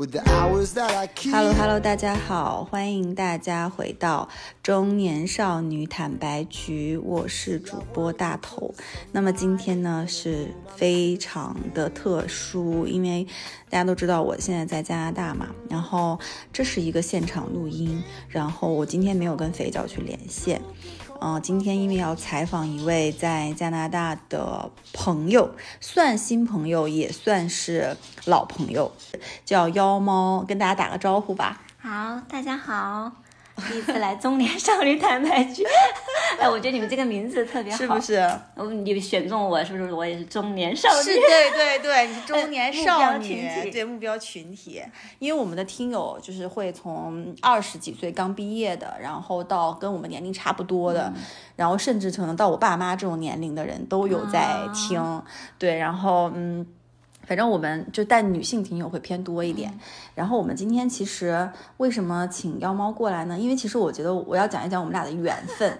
Hello Hello，大家好，欢迎大家回到中年少女坦白局，我是主播大头。那么今天呢是非常的特殊，因为大家都知道我现在在加拿大嘛，然后这是一个现场录音，然后我今天没有跟肥皂去连线。嗯、今天因为要采访一位在加拿大的朋友，算新朋友，也算是老朋友，叫妖猫，跟大家打个招呼吧。好，大家好，第一次来中年少女坦白局。哎，我觉得你们这个名字特别好，是不？是？嗯，你选中我，是不是我也是中年少女？是，对对对，你是中年少女，对目标群体。因为我们的听友就是会从二十几岁刚毕业的，然后到跟我们年龄差不多的，然后甚至可能到我爸妈这种年龄的人都有在听。对，然后嗯。反正我们就带女性听友会偏多一点，然后我们今天其实为什么请妖猫过来呢？因为其实我觉得我要讲一讲我们俩的缘分，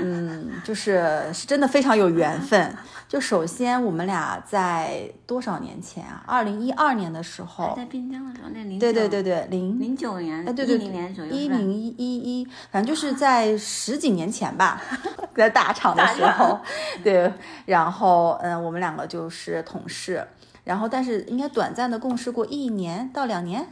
嗯，就是是真的非常有缘分。就首先我们俩在多少年前啊？二零一二年的时候，在滨江的时候，那零对对对对，零零九年，哎，对对，一零年左右，一零一一一，反正就是在十几年前吧，在大厂的时候，对，然后嗯，我们两个就是同事，然后但是应该短暂的共事过一年到两年，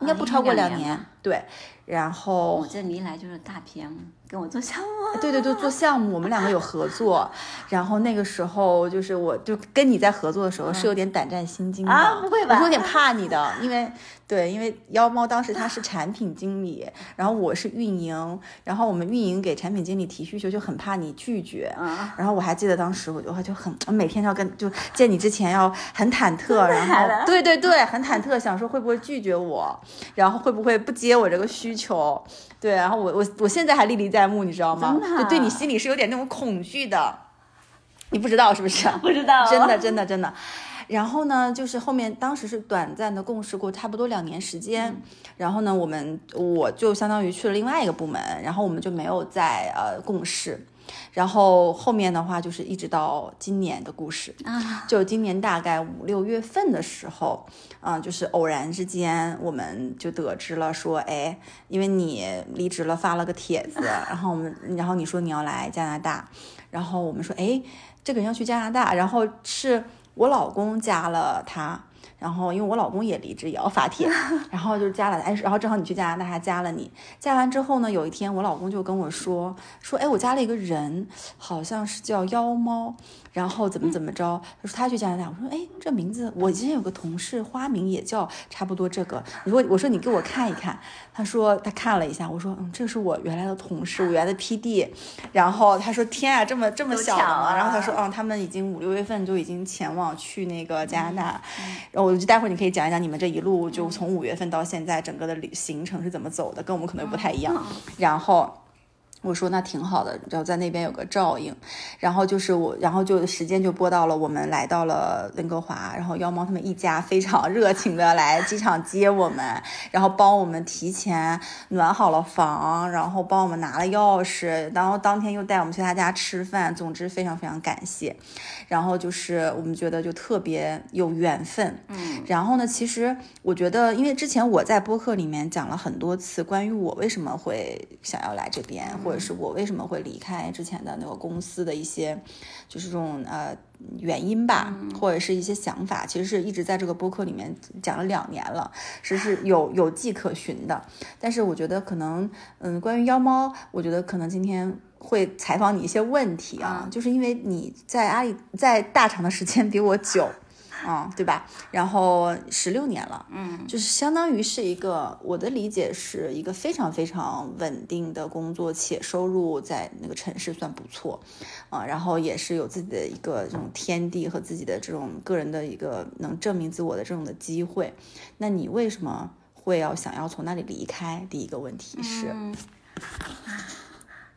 应该不超过两两年对，然后我这你一来就是大 PM，跟我做项目。对对对，做项目我们两个有合作，然后那个时候就是我就跟你在合作的时候是有点胆战心惊的，啊不会吧我是有点怕你的，因为 对，因为妖猫当时他是产品经理，然后我是运营，然后我们运营给产品经理提需求就很怕你拒绝，啊然后我还记得当时我就就很我每天要跟就见你之前要很忐忑，然后对对对，很忐忑，想说会不会拒绝我，然后会不会不接我这个需求，对，然后我我我现在还历历在目，你知道吗？就对你心里是有点那种恐惧的，你不知道是不是？不知道真的真的真的。然后呢，就是后面当时是短暂的共事过差不多两年时间，然后呢，我们我就相当于去了另外一个部门，然后我们就没有再呃共事。然后后面的话就是一直到今年的故事，啊，就今年大概五六月份的时候，啊、就是偶然之间，我们就得知了说，哎，因为你离职了，发了个帖子，然后我们，然后你说你要来加拿大，然后我们说，哎，这个人要去加拿大，然后是我老公加了他。然后，因为我老公也离职，也要发帖，然后就加了，哎，然后正好你去加拿大，还加了你。加完之后呢，有一天我老公就跟我说，说，哎，我加了一个人，好像是叫妖猫，然后怎么怎么着，他说他去加拿大，我说，哎，这名字我之前有个同事花名也叫差不多这个，如果我说你给我看一看，他说他看了一下，我说，嗯，这是我原来的同事，我原来的 PD，然后他说，天啊，这么这么小的吗？然后他说，嗯，他们已经五六月份就已经前往去那个加拿大，然后我就待会儿你可以讲一讲你们这一路就从五月份到现在整个的旅行程是怎么走的，跟我们可能不太一样。然后我说那挺好的，然后在那边有个照应，然后就是我，然后就时间就播到了我们来到了温哥华，然后妖猫他们一家非常 热情的来机场接我们，然后帮我们提前暖好了房，然后帮我们拿了钥匙，然后当天又带我们去他家吃饭，总之非常非常感谢。然后就是我们觉得就特别有缘分，嗯，然后呢，其实我觉得，因为之前我在播客里面讲了很多次关于我为什么会想要来这边，或者是我为什么会离开之前的那个公司的一些，就是这种呃原因吧，或者是一些想法，其实是一直在这个播客里面讲了两年了，是是有有迹可循的。但是我觉得可能，嗯，关于妖猫，我觉得可能今天。会采访你一些问题啊，就是因为你在阿里在大厂的时间比我久，啊、对吧？然后十六年了，嗯，就是相当于是一个我的理解是一个非常非常稳定的工作，且收入在那个城市算不错，啊、然后也是有自己的一个这种天地和自己的这种个人的一个能证明自我的这种的机会。那你为什么会要想要从那里离开？第一个问题是，嗯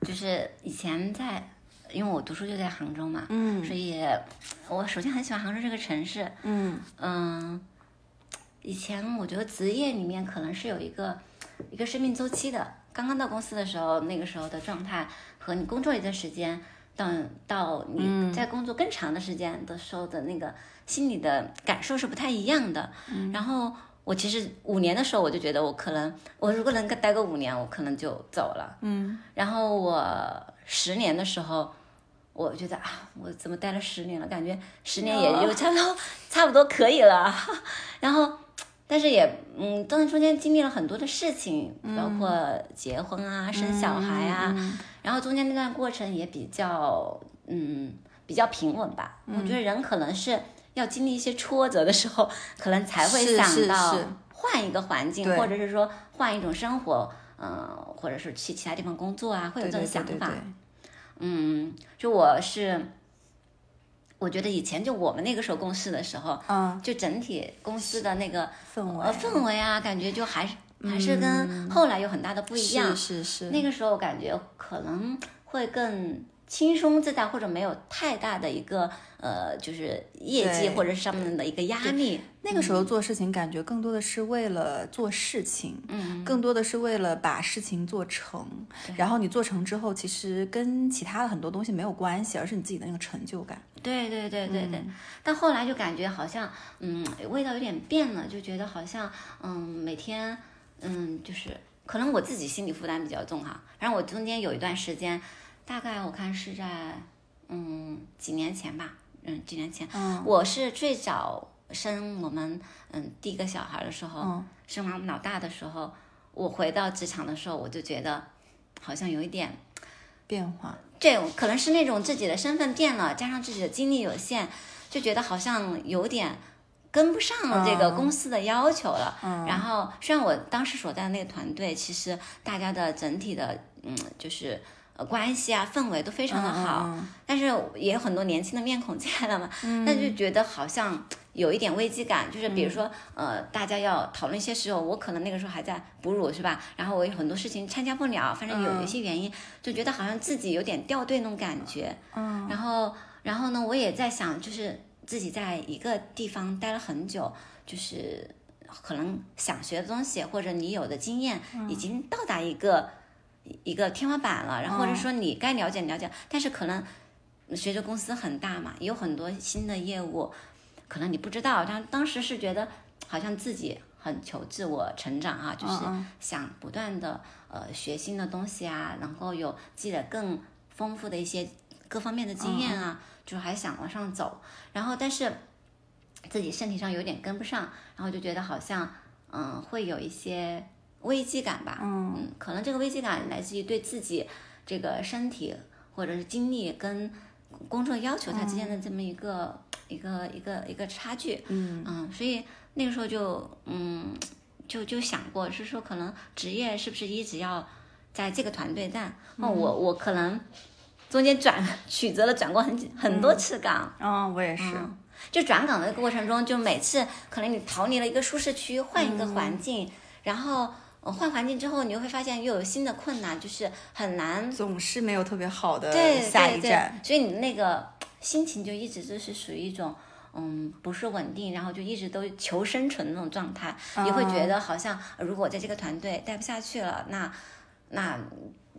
就是以前在，因为我读书就在杭州嘛，嗯所以我首先很喜欢杭州这个城市，嗯嗯，以前我觉得职业里面可能是有一个一个生命周期的。刚刚到公司的时候，那个时候的状态和你工作一段时间，到到你在工作更长的时间的时候的那个心理的感受是不太一样的。然后我其实五年的时候我就觉得我可能我如果能待个五年，我可能就走了。嗯，然后我十年的时候，我觉得啊，我怎么待了十年了？感觉十年也就差不多、差不多可以了。然后，但是也嗯，当然中间经历了很多的事情，包括结婚啊、生小孩啊，然后中间那段过程也比较嗯比较平稳吧。我觉得人可能是要经历一些挫折的时候，可能才会想到换一个环境，或者是说换一种生活。嗯，或者是去其他地方工作啊，会有这种想法。对对对对，嗯，就我是，我觉得以前就我们那个时候共事的时候，嗯，就整体公司的那个氛围呃氛围啊，感觉就还是还是跟后来有很大的不一样。是是是，那个时候感觉可能会更轻松自在，或者没有太大的一个呃，就是业绩或者是上面的一个压力。那个时候做事情，感觉更多的是为了做事情，嗯，更多的是为了把事情做成。然后你做成之后，其实跟其他的很多东西没有关系，而是你自己的那个成就感。对对对对嗯对，但后来就感觉好像，嗯，味道有点变了，就觉得好像，嗯，每天，嗯，就是可能我自己心理负担比较重哈。然后我中间有一段时间，大概我看是在，嗯，几年前吧，嗯，几年前，嗯我是最早生我们，嗯，第一个小孩的时候，嗯生完我们老大的时候，我回到职场的时候，我就觉得好像有一点。变化，对，可能是那种自己的身份变了，加上自己的精力有限，就觉得好像有点跟不上这个公司的要求了。嗯然后，虽然我当时所在的那个团队，其实大家的整体的嗯，就是呃关系啊、氛围都非常的好，嗯但是也有很多年轻的面孔进来了嘛，那就觉得好像有一点危机感，就是比如说，呃，大家要讨论一些时候，我可能那个时候还在哺乳，是吧？然后我有很多事情参加不了，反正有一些原因，就觉得好像自己有点掉队那种感觉。嗯，然后，然后呢，我也在想，就是自己在一个地方待了很久，就是可能想学的东西或者你有的经验已经到达一个。一个天花板了，然后或者说你该了解了解，但是可能随着公司很大嘛，也有很多新的业务，可能你不知道。但当时是觉得好像自己很求自我成长啊、就是想不断的呃学新的东西啊，能够有积累更丰富的一些各方面的经验啊，就还想往上走。然后但是自己身体上有点跟不上，然后就觉得好像嗯会有一些危机感吧。嗯，可能这个危机感来自于对自己这个身体或者是精力跟工作要求它之间的这么一个、一个一个一个差距。嗯所以那个时候就嗯就就想过，是说可能职业是不是一直要在这个团队干？那、我我可能中间转 曲折的转过很很多次岗。嗯，我也是，嗯就转岗的过程中，就每次可能你逃离了一个舒适区，换一个环境，然后呃换环境之后，你又会发现又有新的困难，就是很难总是没有特别好的下一站。，所以你那个心情就一直就是属于一种。嗯，不是稳定，然后就一直都求生存那种状态，你会觉得好像呃如果在这个团队待不下去了，那那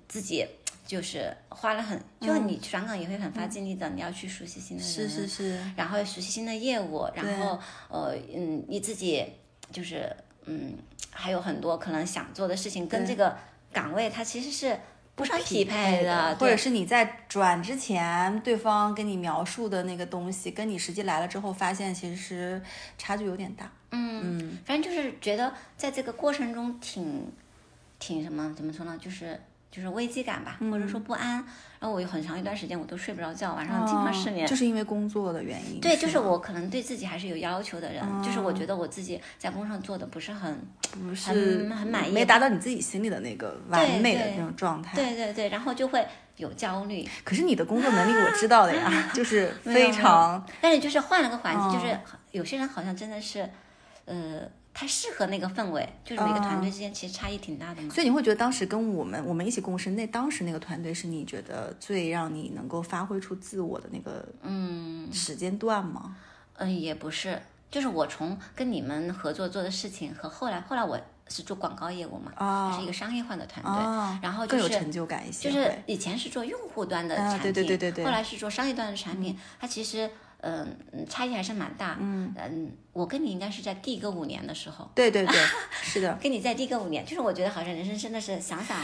自己就是花了很，就你转岗也会很发精力的，你要去熟悉新的人，是是是，然后熟悉新的业务，然后呃嗯，你自己就是嗯，还有很多可能想做的事情，跟这个岗位它其实是不是很匹配的，或者是你在转之前，对方跟你描述的那个东西，跟你实际来了之后，发现其实差距有点大。嗯，反正就是觉得在这个过程中挺挺什么怎么说呢，就是。就是危机感吧，或者说不安。然后我有很长一段时间我都睡不着觉，晚上经常失眠。哦就是因为工作的原因。对，就是我可能对自己还是有要求的人，就是我觉得我自己在工上做的不是很不是很很满意没达到你自己心里的那个完美的那种状态。对对对，然后就会有焦虑。可是你的工作能力我知道的呀，就是非常。但是就是换了个环境，哦就是有些人好像真的是，呃，太适合那个氛围，就是每个团队之间其实差异挺大的嘛。所以你会觉得当时跟我们我们一起共事，那当时那个团队是你觉得最让你能够发挥出自我的那个嗯时间段吗？嗯，也不是，就是我从跟你们合作做的事情和后来，后来我是做广告业务嘛，哦是一个商业化的团队，哦然后就是更有成就感一些。就是以前是做用户端的啊产品，对对对对对后来是做商业端的产品，它其实嗯、嗯差异还是蛮大。嗯嗯，我跟你应该是在第一个五年的时候，对对对，是的，跟你在第一个五年，就是我觉得好像人生真的是想想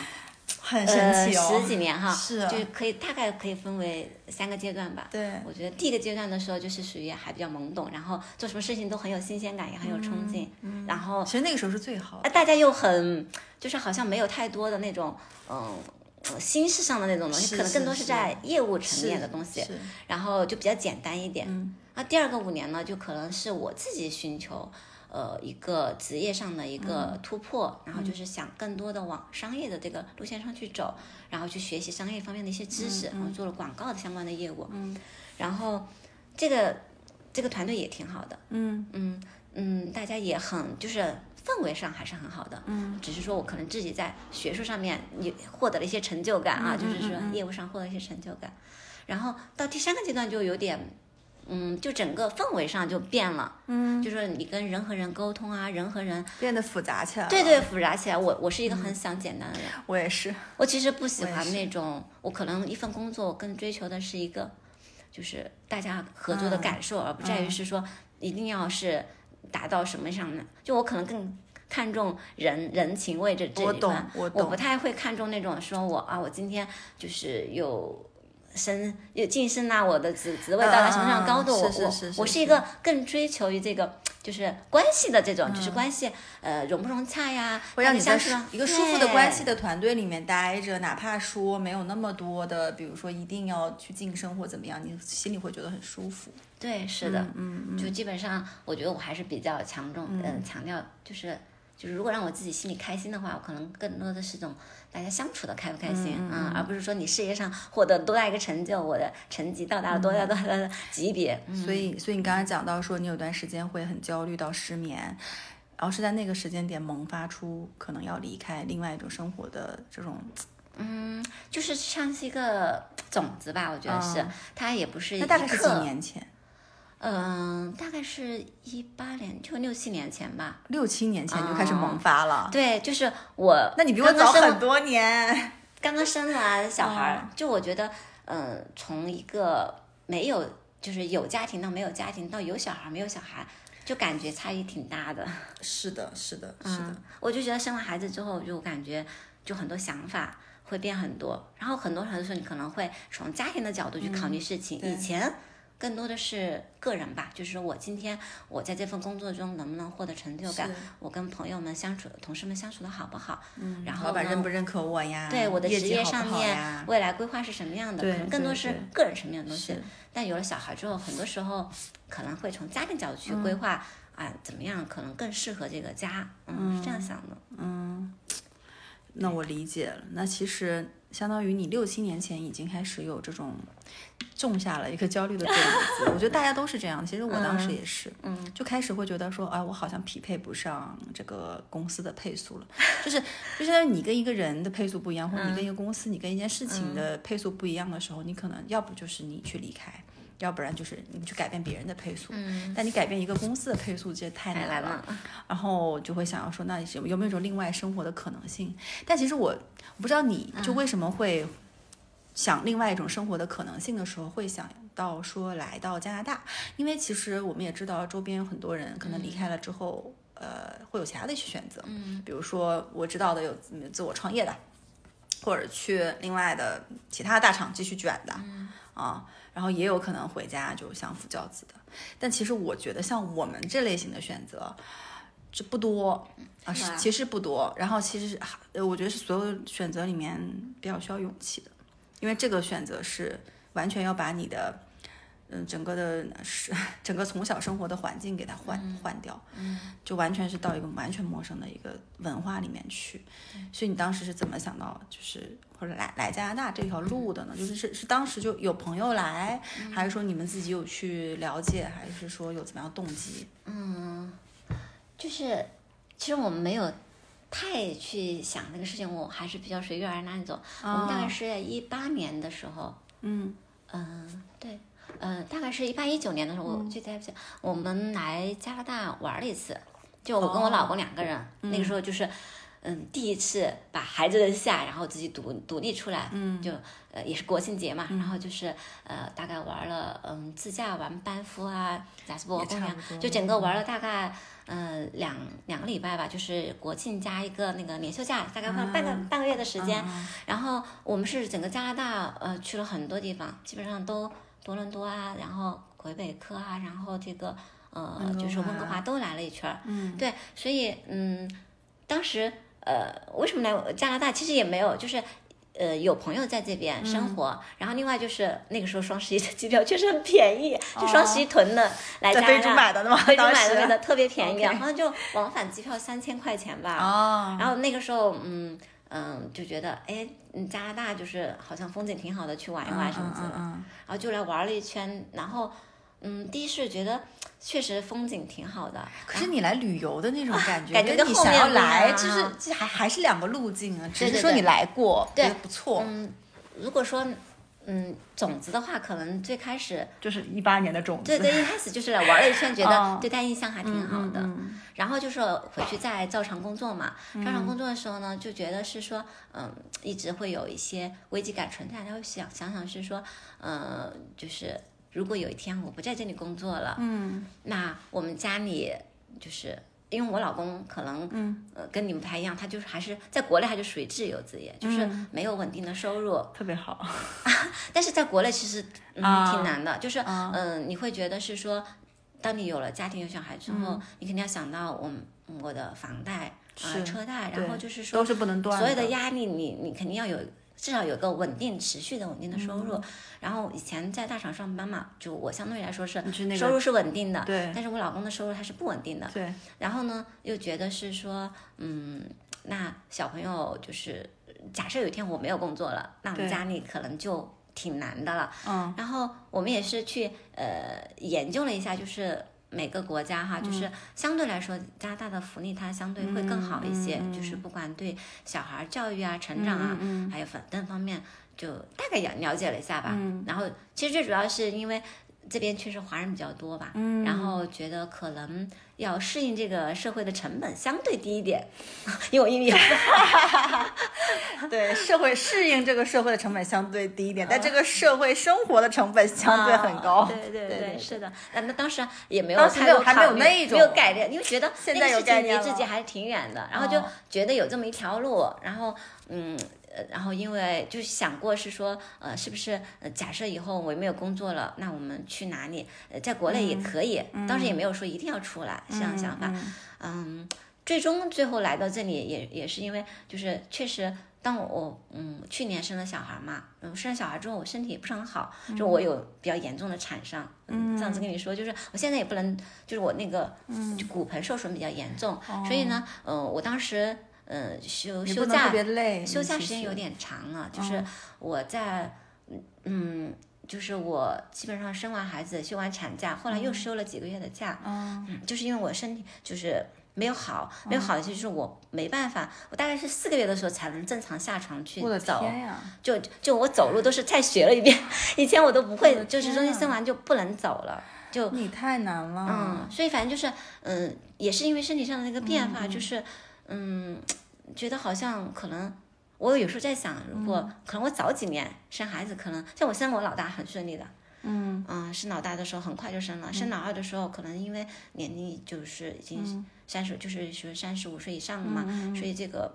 很呃神奇哦，十几年哈，是啊就是可以大概可以分为三个阶段吧。对我觉得第一个阶段的时候就是属于还比较懵懂，然后做什么事情都很有新鲜感，也很有冲劲，嗯然后其实那个时候是最好的啊，。大家又很就是好像没有太多的那种嗯。呃心事上的那种东西，可能更多是是在业务层面的东西，然后就比较简单一点。嗯，那第二个五年呢，就可能是我自己寻求，呃，一个职业上的一个突破，然后就是想更多的往商业的这个路线上去走，然后去学习商业方面的一些知识，然后做了广告的相关的业务。嗯，然后这个这个团队也挺好的。嗯嗯嗯，大家也很就是氛围上还是很好的，嗯，只是说我可能自己在学术上面也获得了一些成就感啊，就是说业务上获得一些成就感，然后到第三个阶段就有点。嗯，就整个氛围上就变了，嗯，就是你跟人和人沟通啊，人和人，变得复杂起来了。对对，复杂起来。我我是一个很想简单的人，我也是。我其实不喜欢那种，我可能一份工作，我更追求的是一个，就是大家合作的感受，而不在于是说一定要是达到什么上呢。就我可能更看重人人情味这这一块，我懂不太会看重那种说我啊，我今天就是有。升又晋升啊，我的职职位到达什么样的高度？嗯嗯嗯我我是是是是我是一个更追求于这个就是关系的这种，嗯就是关系呃融不融洽呀，会让你在一个舒服的关系的团队里面待着，哪怕说没有那么多的，比如说一定要去晋升或怎么样，你心里会觉得很舒服。对，是的，嗯就基本上，我觉得我还是比较强重，嗯、强调就是就是，如果让我自己心里开心的话，我可能更多的是种大家相处的开不开心啊、而不是说你事业上获得多大一个成就，我的成绩到达了多大多大的级别，嗯。所以，所以你刚刚讲到说，你有段时间会很焦虑到失眠，然后是在那个时间点萌发出可能要离开另外一种生活的这种，嗯就是像是一个种子吧，我觉得是，嗯。它也不是那大概是几年前，嗯、大概是一八年，就六七年前吧。六七年前就开始萌发了。对，就是我，那你比我早很多年。刚刚生完小孩就我觉得，嗯、从一个没有就是有家庭到没有家庭到有小孩儿没有小孩，就感觉差异挺大的。是的，是的，是的。嗯，我就觉得生完孩子之后，就感觉就很多想法会变很多，然后很多很多时候你可能会从家庭的角度去考虑事情，对以前。更多的是个人吧，就是说我今天我在这份工作中能不能获得成就感，我跟朋友们相处、同事们相处的好不好，嗯，然后老板认不认可我呀？对我的职业上面？未来规划是什么样的，对可能更多是个人层面的东西。但有了小孩之后，很多时候可能会从家庭角度去规划、啊，怎么样可能更适合这个家，嗯，是这样想的。那我理解了。那其实相当于你六七年前已经开始有这种种下了一个焦虑的种子。我觉得大家都是这样，其实我当时也是，嗯，就开始会觉得说，哎，我好像匹配不上这个公司的配速了。就是就相当于你跟一个人的配速不一样，或者你跟一个公司、你跟一件事情的配速不一样的时候，你可能要不就是你去离开。要不然就是你去改变别人的配速，嗯，但你改变一个公司的配速，这太难了。了，然后就会想要说，那有有没有一种另外生活的可能性？但其实我我不知道你就为什么会想另外一种生活的可能性的时候，会想到说来到加拿大，因为其实我们也知道周边有很多人可能离开了之后，呃，会有其他的一些选择，嗯，比如说我知道的有自自我创业的，或者去另外的其他大厂继续卷的，啊。然后也有可能回家就相夫教子的，但其实我觉得像我们这类型的选择，这不多啊，是其实不多。然后其实是，呃，我觉得是所有选择里面比较需要勇气的，因为这个选择是完全要把你的，嗯，整个的是 整个从小生活的环境给它换、换掉，嗯，就完全是到一个完全陌生的一个文化里面去。所以你当时是怎么想到，就是或者来来加拿大这条路的呢？就是是是当时就有朋友来，还是说你们自己有去了解，还是说有怎么样动机？嗯，就是其实我们没有太去想这个事情，我还是比较随遇而安那种。我们大概是在一八年的时候，嗯嗯，对，嗯，大概是一八一九年的时候，我记得我们来加拿大玩了一次，就我跟我老公两个人，那个时候就是。嗯，第一次把孩子扔下，然后自己独独立出来，嗯。就呃也是国庆节嘛，然后就是呃大概玩了嗯自驾玩班夫啊、贾斯伯也公园就整个玩了大概呃两两个礼拜吧，就是国庆加一个那个年休假，大概花了半个、嗯半个月的时间。嗯然后我们是整个加拿大呃去了很多地方，基本上都多伦多啊，然后魁北克啊，然后这个呃就是温哥华华都来了一圈儿。嗯，对，所以嗯，当时呃，为什么来加拿大？其实也没有，就是呃，有朋友在这边嗯生活，然后另外就是那个时候双十一的机票确实很便宜，就双十一囤的来加拿大。非洲买的吗非洲买的那个特别便宜好像就往返机票三千块钱吧。哦，然后那个时候，嗯嗯，就觉得哎，嗯加拿大就是好像风景挺好的，去玩一玩什么之类的。然后就来玩了一圈，然后嗯，第一是觉得确实风景挺好的，可是你来旅游的那种感觉，感觉跟你想要跟后面来，啊就是这还还是两个路径啊，只是说你来过，对不错，嗯，如果说嗯种子的话，可能最开始就是一八年的种子，对对，一开始就是来玩了一圈，觉哦得 对他印象还挺好的。嗯然后就是回去再照常工作嘛，照常工作的时候呢，就觉得是说，嗯，一直会有一些危机感存在，他会想想想是说，呃，就是如果有一天我不在这里工作了，嗯那我们家里就是。因为我老公可能，嗯，呃，跟你们不太一样，他就是还是在国内他就属于自由职业，就是嗯没有稳定的收入，特别好，但是在国内其实嗯、啊。挺难的，就是嗯、啊。呃你会觉得是说，当你有了家庭有小孩之后，你肯定要想到我们我的房贷啊、是。车贷，然后就是说都是不能断所有的压力你，你肯定要有至少有个稳定持续的稳定的收嗯入。然后以前在大厂上班嘛，就我相对来说是收入是稳定的，对但是我老公的收入他是不稳定的。对，然后呢，又觉得是说，嗯，那小朋友就是假设有一天我没有工作了，那我们家里可能就挺难的了。嗯然后我们也是去呃研究了一下，就是每个国家哈，就是相对来说加拿大的福利它相对会更好一些，就是不管对小孩教育啊、成长啊，还有反等方面，就大概了了解了一下吧。然后其实最主要是因为。这边确实华人比较多吧，嗯然后觉得可能要适应这个社会的成本相对低一点，因为我英语也不好，对，社会适应这个社会的成本相对低一点，但这个社会生活的成本相对很高。啊对对对对是的。那那当时也没有当时太没有还没有没有概念，因为觉得现在有那个事情离概念了自己还是挺远的，然后就哦觉得有这么一条路，然后嗯。呃，然后因为就是想过是说，呃，是不是呃，假设以后我没有工作了，那我们去哪里？呃，在国内也可以，当时也没有说一定要出来这样想法。嗯，最终最后来到这里也也是因为就是确实。当我嗯去年生了小孩嘛，嗯生了小孩之后我身体也不是很好，就我有比较严重的产伤。嗯，上次跟你说就是我现在也不能，就是我那个就骨盆受损比较严重，所以呢，嗯、我当时呃休休假休假时间有点长了，就是我在嗯。就是我基本上生完孩子休完产假，后来又休了几个月的假，嗯嗯，就是因为我身体就是没有好，没有好的就是我没办法，我大概是四个月的时候才能正常下床去走！就就我走路都是再学了一遍，以前我都不会，就是中间生完就不能走了，就你太难了。嗯，所以反正就是嗯，也是因为身体上的那个变化，就是嗯，觉得好像可能。我有时候在想，如果可能我早几年生孩子，可能像我生我老大很顺利的，嗯嗯，生老大的时候很快就生了，生老二的时候可能因为年龄就是已经三十，就是说三十五岁以上了嘛，所以这个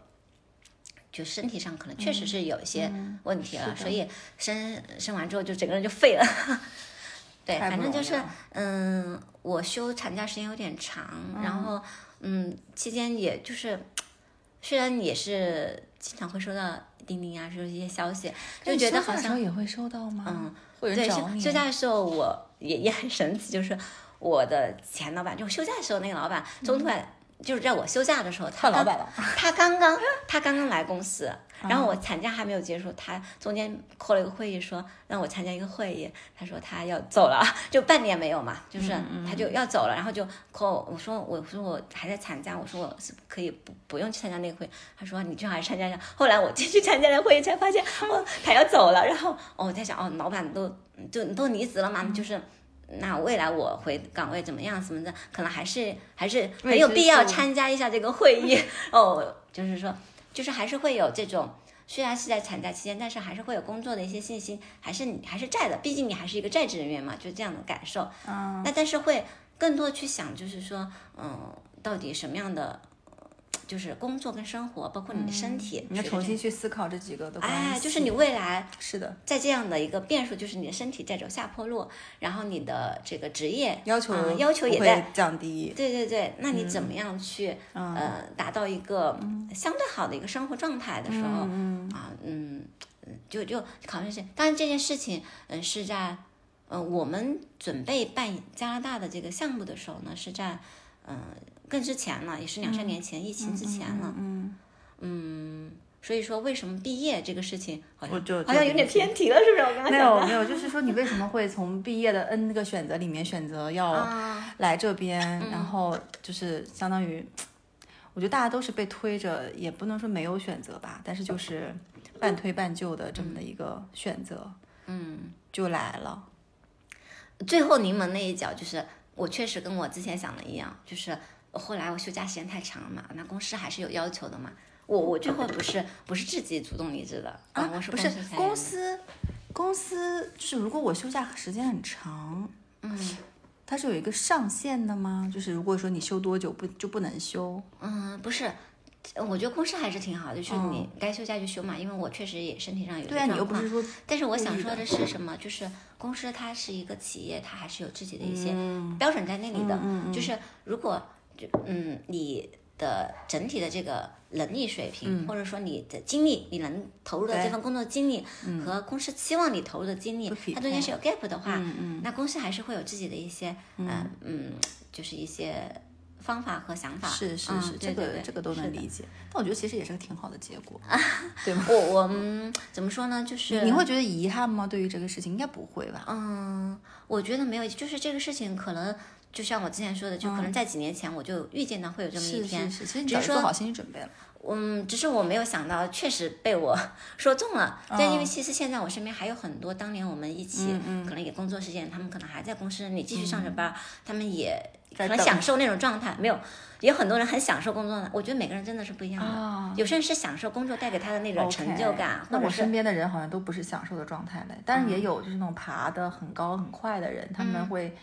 就身体上可能确实是有一些问题了，所以生生完之后就整个人就废了。对，反正就是嗯，我休产假时间有点长，然后嗯，期间也就是 虽然也是经常会收到钉钉啊，说一些消息，就觉得好像也会收到吗？嗯，会有对，人找你。休休假的时候我 也也很神奇，就是我的前老板，就休假的时候那个老板中途还、就是在我休假的时候，他老板了，他刚刚他刚刚来公司，然后我嗯产假还没有结束，他中间 call 了一个会议说让我参加一个会议，他说他要走了，就半年没有嘛，就是嗯他就要走了，然后就 call 我说我说我还在产假，我说我是可以不不用去参加那个会，他说你最好还是参加一下。后来我进去参加了会议才发现哦他要走了，然后哦我在想哦老板都就都离职了嘛，嗯就是。那未来我回岗位怎么样什么的，可能还是还是很有必要参加一下这个会议 哦。就是说，就是还是会有这种。虽然是在产假期间，但是还是会有工作的一些信息，还是你还是在的，毕竟你还是一个在职人员嘛，就这样的感受。嗯，那但是会更多去想，就是说，嗯，到底什么样的，就是工作跟生活，包括你的身体，你要重新去思考这几个的关系。哎，就是你未来是的，在这样的一个变数，就是你的身体在走下坡路，然后你的这个职业要求嗯要求也在降低。对对对，那你怎么样去、嗯呃达到一个相对好的一个生活状态的时候、嗯啊，嗯，嗯就就考虑是，当然这件事情，嗯、是在呃我们准备办加拿大的这个项目的时候呢，是在嗯、呃更之前了，也是两三年前、疫情之前了，嗯，嗯，所以说为什么毕业这个事情好像我就好像有点偏题了，是不是？我刚刚没有没有，就是说你为什么会从毕业的 N 个选择里面选择要啊，来这边，然后就是相当于，我觉得大家都是被推着，也不能说没有选择吧，但是就是半推半就的这么的一个选择，嗯。就来了。最后临门那一脚，就是我确实跟我之前想的一样，就是后来我休假时间太长了嘛，那公司还是有要求的嘛。我我最后不是不是自己主动离职的啊，我是不是公司，公司就是如果我休假时间很长，嗯它是有一个上限的吗？就是如果说你休多久不就不能休？嗯不是。我觉得公司还是挺好的，就是你该休假就休嘛，因为我确实也身体上有对啊，你又。不是说但是我想说的是什么？就是公司它是一个企业，它还是有自己的一些嗯标准在那里的。就是如果就嗯你的整体的这个能力水平，或者说你的精力，你能投入的这份工作精力和公司期望你投入的精力它中间是有 gap 的话，那公司还是会有自己的一些嗯嗯，就是一些方法和想法。嗯是是是，这个这个都能理解。但我觉得其实也是个挺好的结果，对吗？我我们怎么说呢？就是你会觉得遗憾吗？对于这个事情，应该不会吧？嗯，我觉得没有，就是这个事情可能就像我之前说的，就可能在几年前我就预见到会有这么一天。是是，其实你只是做好心理准备了。嗯，只是我没有想到，确实被我 说中了。但因为嗯其实现在我身边还有很多当年我们一起可能也工作时间，他们可能还在公司里继续上着班，他们也可能享受那种状态。没有，也有很多人很享受工作的。我觉得每个人真的是不一样的。啊有些人是享受工作带给他的那种成就感，或者是那我身边的人好像都不是享受的状态嘞，但是也有就是那种爬得很高很快的人，他们会，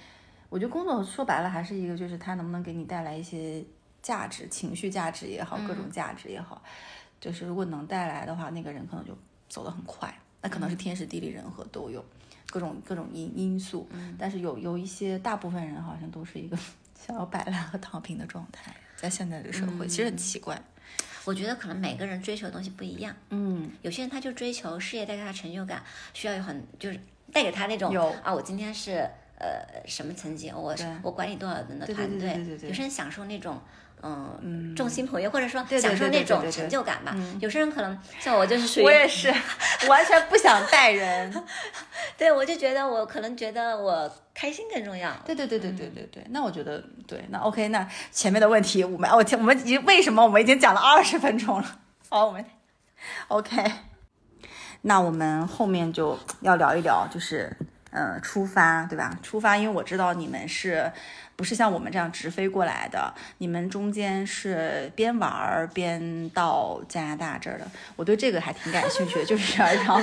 我觉得工作说白了还是一个就是他能不能给你带来一些价值，情绪价值也好，各种价值也好，就是如果能带来的话，那个人可能就走得很快，那可能是天时地利人和都有，各种各种因因素，但是有有一些大部分人好像都是一个 想要摆烂和躺平的状态，在现在这个社会，其实很奇怪。我觉得可能每个人追求的东西不一样。嗯，有些人他就追求事业带给他成就感，需要有很就是带给他那种有。啊，我今天是呃什么层级，我我管理多少人的团队有些人享受那种。嗯，众星捧月，或者说享受那种成就感吧。有些人可能像我，就是属于我也是，完全不想带人。对我就觉得我可能觉得我开心更重要。对对对对对对对，那我觉得对，那 OK，那前面的问题我们我我们已经为什么我们已经讲了二十分钟了？好，我们 OK，那我们后面就要聊一聊，就是嗯、呃出发对吧？出发，因为我知道你们是。不是像我们这样直飞过来的，你们中间是边玩儿边到加拿大这儿的，我对这个还挺感兴趣的，就是然后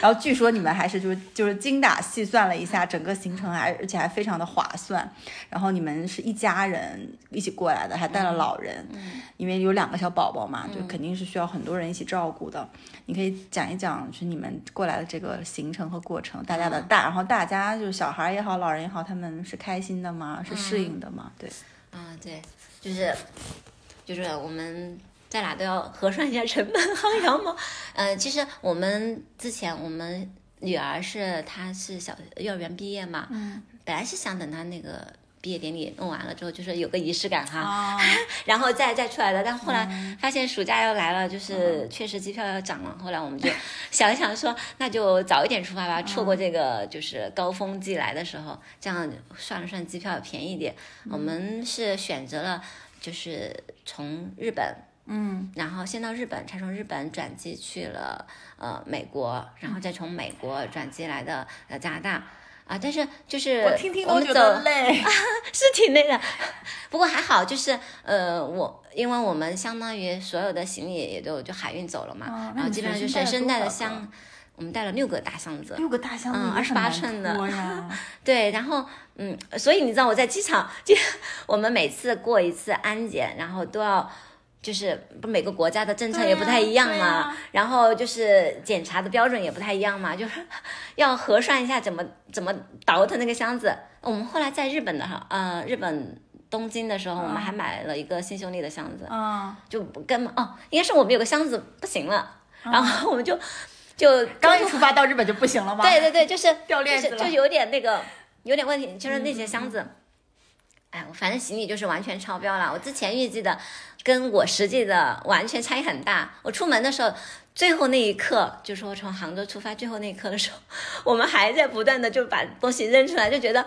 然后据说你们还是就是就是精打细算了一下整个行程，还而且还非常的划算，然后你们是一家人一起过来的，还带了老人，因为有两个小宝宝嘛，就肯定是需要很多人一起照顾的。你可以讲一讲，就是你们过来的这个行程和过程，大家的大，然后大家就是小孩也好，老人也好，他们是开心的吗？是适应的嘛？对，啊，对，就是就是我们在哪都要核算一下成本薅羊毛。呃，其实我们之前我们女儿是她是小幼儿园毕业嘛，嗯，本来是想等她那个。毕业典礼弄完了之后，就是有个仪式感哈，啊，然后再再出来的。但后来嗯发现暑假要来了，就是确实机票要涨了。后来我们就想一想说，那就早一点出发吧，错嗯过这个就是高峰季来的时候，这样算了算机票便宜一点。嗯我们是选择了就是从日本。嗯，然后先到日本，才从日本转机去了呃美国，然后再从美国转机来的呃加拿大。啊，但是就是我听听都觉得累。是挺累的，不过还好，就是呃，我因为我们相当于所有的行李也都就海运走了嘛，哦然后基本上就随身随身带的箱，我们带了六个大箱子，六个大箱子嗯28也很难寸的。对，然后嗯，所以你知道我在机场，就我们每次过一次安检，然后都要。就是不每个国家的政策也不太一样嘛，然后就是检查的标准也不太一样嘛，就是 要核算一下怎么怎么倒腾那个箱子。我们后来在日本的哈，呃，日本东京的时候，我们还买了一个新秀丽的箱子，嗯，就不根本哦，应该是我们有个箱子不行了，然后我们就就刚一出发到日本就不行了吗？对对对，就是掉链子了就是就有点那个有点问题，就是那些箱子，哎，我反正行李就是完全超标了。我之前预计的跟我实际的完全差异很大。我出门的时候，最后那一刻，就是我从杭州出发最后那一刻的时候，我们还在不断的就把东西扔出来，就觉得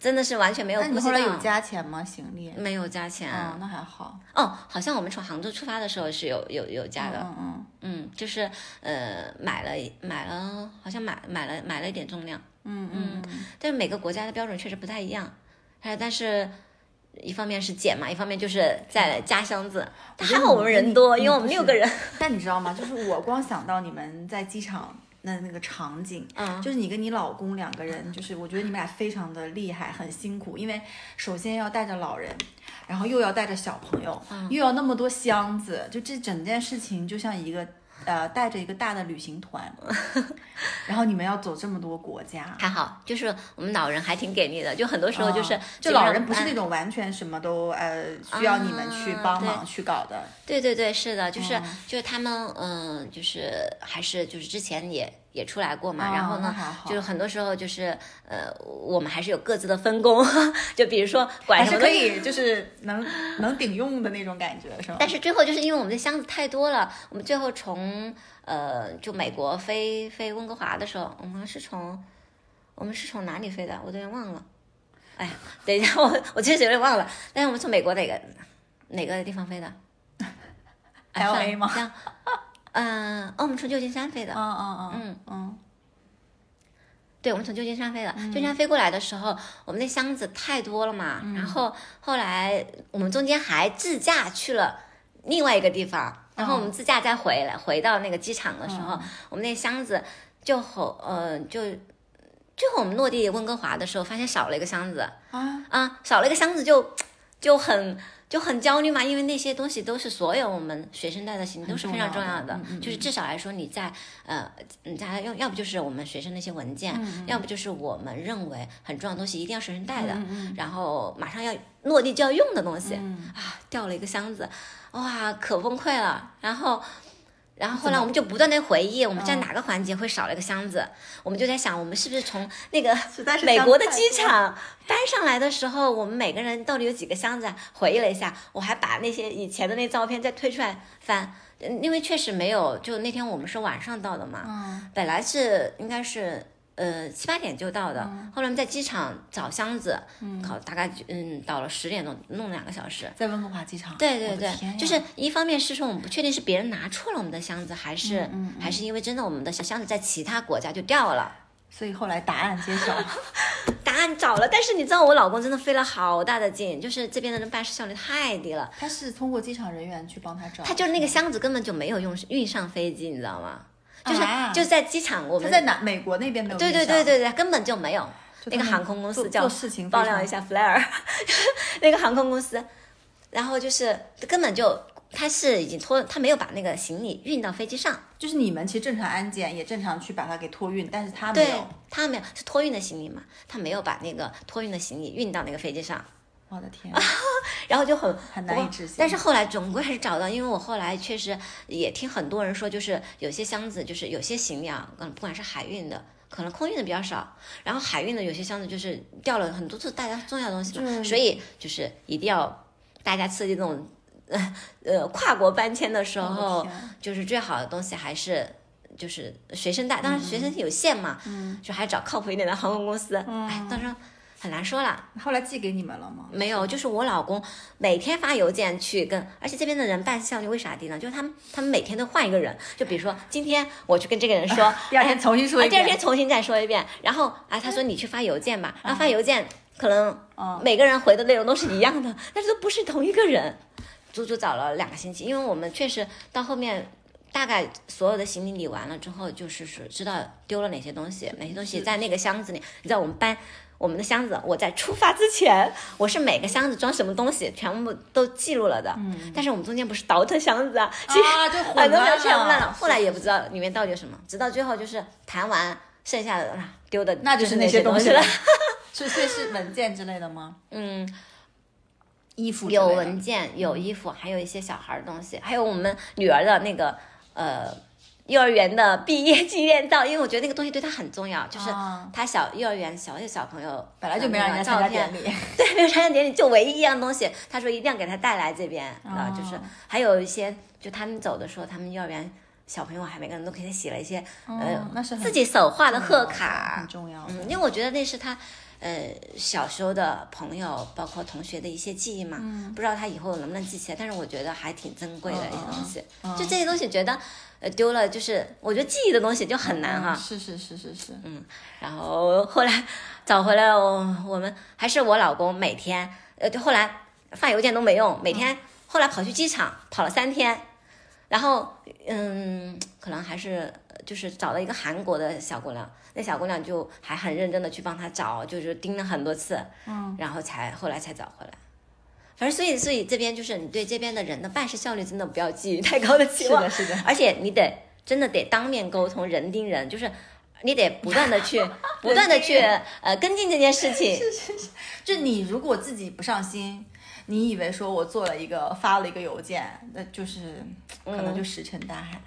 真的是完全没有那你顾及到。后来有加钱吗？行李？没有加钱？哦，那还好。哦，好像我们从杭州出发的时候是有有有加的。嗯嗯嗯，就是呃买了买了，好像买买了买了一点重量，嗯嗯嗯，但是每个国家的标准确实不太一样，哎，但是一方面是减嘛，一方面就是在加箱子，还好我们人多，因为我们六个人，但你知道吗？就是我光想到你们在机场那那个场景，嗯就是你跟你老公两个人，就是我觉得你们俩非常的厉害，很辛苦，因为首先要带着老人，然后又要带着小朋友，嗯又要那么多箱子，就这整件事情就像一个。呃，带着一个大的旅行团，然后你们要走这么多国家，还好，就是我们老人还挺给力的，就很多时候就是、嗯就老人不是那种完全什么都呃需要你们去啊帮忙去搞的，对对对，是的，就是、嗯。就是他们，嗯，就是还是就是之前也也出来过嘛，哦然后呢就是很多时候就是呃，我们还是有各自的分工，就比如说管什么东西以就是能能顶用的那种感觉，是吗？但是最后就是因为我们的箱子太多了，我们最后从呃就美国飞飞温哥华的时候，我们是从我们是从哪里飞的？我都有点忘了。哎呀，等一下，我我确实有点忘了。但是我们从美国哪个哪个地方飞的哎 LA 算了吗嗯、哦，我们从旧金山飞的。嗯嗯嗯嗯嗯，对，我们从旧金山飞的。旧金山飞过来的时候，我们那箱子太多了嘛，然后后来我们中间还自驾去了另外一个地方，然后我们自驾再回来，回到那个机场的时候，我们那箱子就后呃就最后我们落地温哥华的时候，发现少了一个箱子啊，啊，少了一个箱子就就很。就很焦虑嘛，因为那些东西都是所有我们学生带的行李都是非常重要的，就是至少来说你在呃，你在要要不就是我们学生那些文件，嗯要不就是我们认为很重要的东西一定要随身带的，嗯然后马上要落地就要用的东西、嗯。啊，掉了一个箱子，哇，可崩溃了。然后，然后后来我们就不断的回忆，我们在嗯哪个环节会少了一个箱子，我们就在想，我们是不是从那个美国的机场搬上来的时候，我们每个人到底有几个箱子啊？回忆了一下，我还把那些以前的那照片再推出来翻，嗯因为确实没有，就那天我们是晚上到的嘛，嗯本来是应该是呃七八点就到的，嗯后来我们在机场找箱子，嗯考大概嗯到了十点钟，弄两个小时。在温哥华机场，对对对就是一方面是说我们不确定是别人拿错了我们的箱子，还是、嗯还是因为真的我们的小箱子在其他国家就掉了。所以后来答案揭晓，答案找了，但是你知道我老公真的费了好大的劲，就是这边的人办事效率太低了，他是通过机场人员去帮他找，他就是那个箱子根本就没有用运上飞机，你知道吗？就是、就是在机场，我们在哪？美国那边没有对，对对对对，根本就没有。那个航空公司叫做做事情爆料一下 Flair，那个航空公司，然后就是根本就他是已经托他没有把那个行李运到飞机上，就是你们其实正常安检也正常去把它给托运，但是他没有。他没有是托运的行李嘛，他没有把那个托运的行李运到那个飞机上，我的天，啊然后就很很难以置信。但是后来总归还是找到，因为我后来确实也听很多人说，就是有些箱子，就是有些行李啊，嗯，不管是海运的，可能空运的比较少，然后海运的有些箱子就是掉了很多次大家重要的东西嘛，对所以就是一定要大家刺激这种 呃呃跨国搬迁的时候就是最好的东西还是。就是随身带，当然随身有限嘛，嗯就还找靠谱一点的航空公司。哎，到时很难说了。后来寄给你们了吗？没有，就是我老公每天发邮件去跟，而且这边的人办事效率为啥低呢？就是他们他们每天都换一个人，就比如说今天我去跟这个人说，第二天重新说啊，一遍。第二天重新再说一遍，然后啊，他说你去发邮件吧，然后发邮件可能每个人回的内容都是一样的，但是都不是同一个人，足足找了两个星期，因为我们确实到后面。大概所有的行李理完了之后，就是说知道丢了哪些东西，哪些东西在那个箱子里。你知道我们搬我们的箱子，我在出发之前，我是每个箱子装什么东西全部都记录了的。嗯。但是我们中间不是倒腾箱子啊，其实啊，就很多混乱全部乱了。后来也不知道里面到底有什么，直到最后就是谈完，剩下的啊丢的那就是那那些东西东了。是所以是文件之类的吗？嗯，衣服有文件，有衣服，还有一些小孩儿的东西，还有我们女儿的那个呃幼儿园的毕业纪念照，因为我觉得那个东西对他很重要，就是他小幼儿园小小朋友本来就没让人家参加典礼。对，没有参加典礼，就唯一一样东西，他说一定要给他带来这边啊、哦就是还有一些，就他们走的时候，他们幼儿园小朋友还每个人都给他写了一些、呃嗯那是自己手画的贺卡很，重要。嗯，因为我觉得那是他。呃，小时候的朋友，包括同学的一些记忆嘛，嗯不知道他以后能不能记起来，但是我觉得还挺珍贵的一些东西。嗯就这些东西，觉得呃丢了，就是我觉得记忆的东西就很难哈。嗯是是是是是。然后后来找回来了，我我们还是我老公每天，呃，就后来发邮件都没用，每天后来跑去机场跑了三天，然后嗯，可能还是呃就是找了一个韩国的小姑娘，那小姑娘就还很认真的去帮他找，就是盯了很多次，嗯，然后才后来才找回来。反正所以所以这边就是你对这边的人的办事效率真的不要寄予太高的期望，是的，是的。而且你得真的得当面沟通，人盯人，就是你得不断的去 不断的去呃跟进这件事情。是是是就你如果自己不上心，你以为说我做了一个发了一个邮件，那就是可能就石沉大海。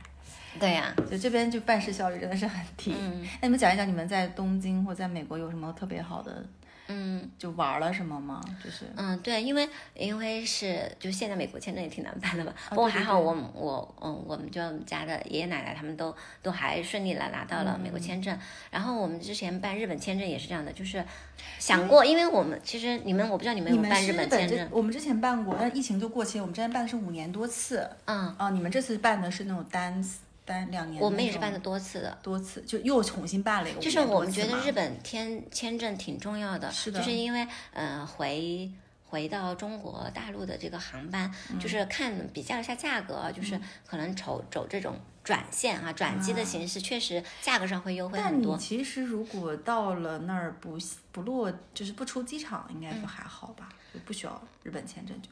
对呀、就这边就办事效率真的是很低。嗯那你们讲一讲你们在东京或在美国有什么特别好的，嗯就玩了什么吗？就是嗯，对，因为因为是就现在美国签证也挺难办的嘛，不过还好对我我嗯我们就家的爷爷奶奶他们都都还顺利的拿到了美国签证，然后我们之前办日本签证也是这样的，就是想过，因为我们其实你们我不知道你们有没有办日本签证，本我们之前办过，但疫情就过期了。我们之前办的是五年多次。嗯，哦，你们这次办的是那种单单两年？我们也是办的多次的。多次，就又重新办了一个就是我们觉得日本签签证挺重要的，是的就是因为呃回回到中国大陆的这个航班，嗯就是看比较一下价格，就是可能走走这种转线啊转机的形式，确实价格上会优惠很多。你其实如果到了那儿不不落，就是不出机场，应该就还好吧，就不需要日本签证就。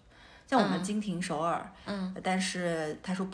像我们经停首尔，嗯，但是他说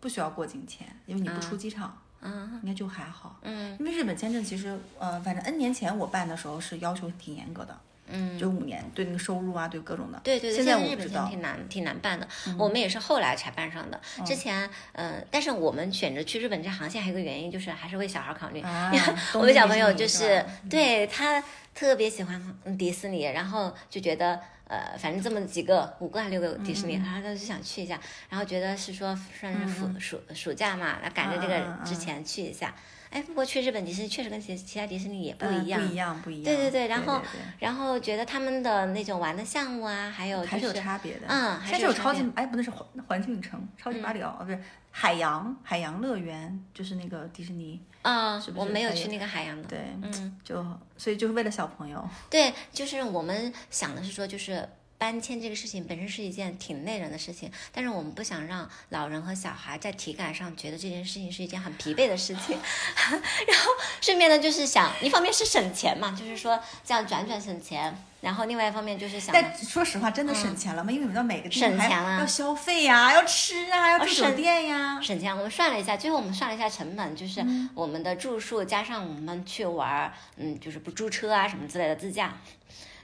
不需要过境签，因为你不出机场，嗯应该就还好。嗯因为日本签证其实，呃，反正 N 年前我办的时候是要求挺严格的，嗯，就五年对那个收入啊，对各种的。对对对，现在日本签我不知道嗯挺难挺难办的，我们也是后来才办上的。之前，呃，但是我们选择去日本这航线还有一个原因，就是还是为小孩考虑。啊我们小朋友就是对他特别喜欢嗯迪士尼，然后就觉得呃，反正这么几个五个还六个迪士尼，嗯然后他就想去一下，然后觉得是说算是暑暑暑假嘛，那赶着这个之前去一下。哎，不过去日本迪士尼确实跟其其他迪士尼也不嗯一样，不一样，不一样。对对对然后对然后觉得他们的那种玩的项目啊，还有还就是有差别的。嗯还是有超级哎，不那是环环境城，超级马里奥哦，不是海洋海洋乐园，就是那个迪士尼。啊、是不我没有去那个海洋的。对，嗯，就所以就是为了小朋友。对，就是我们想的是说，就是搬迁这个事情本身是一件挺累人的事情，但是我们不想让老人和小孩在体感上觉得这件事情是一件很疲惫的事情。然后顺便呢，就是想一方面是省钱嘛，就是说这样转转省钱，然后另外一方面就是想但说实话，真的省钱了吗？因为你们到每个地方还省钱了。要消费呀，要吃啊，要住酒省店呀。省钱，我们算了一下，最后我们算了一下成本，就是我们的住宿加上我们去玩儿，嗯，就是不租车啊什么之类的自驾，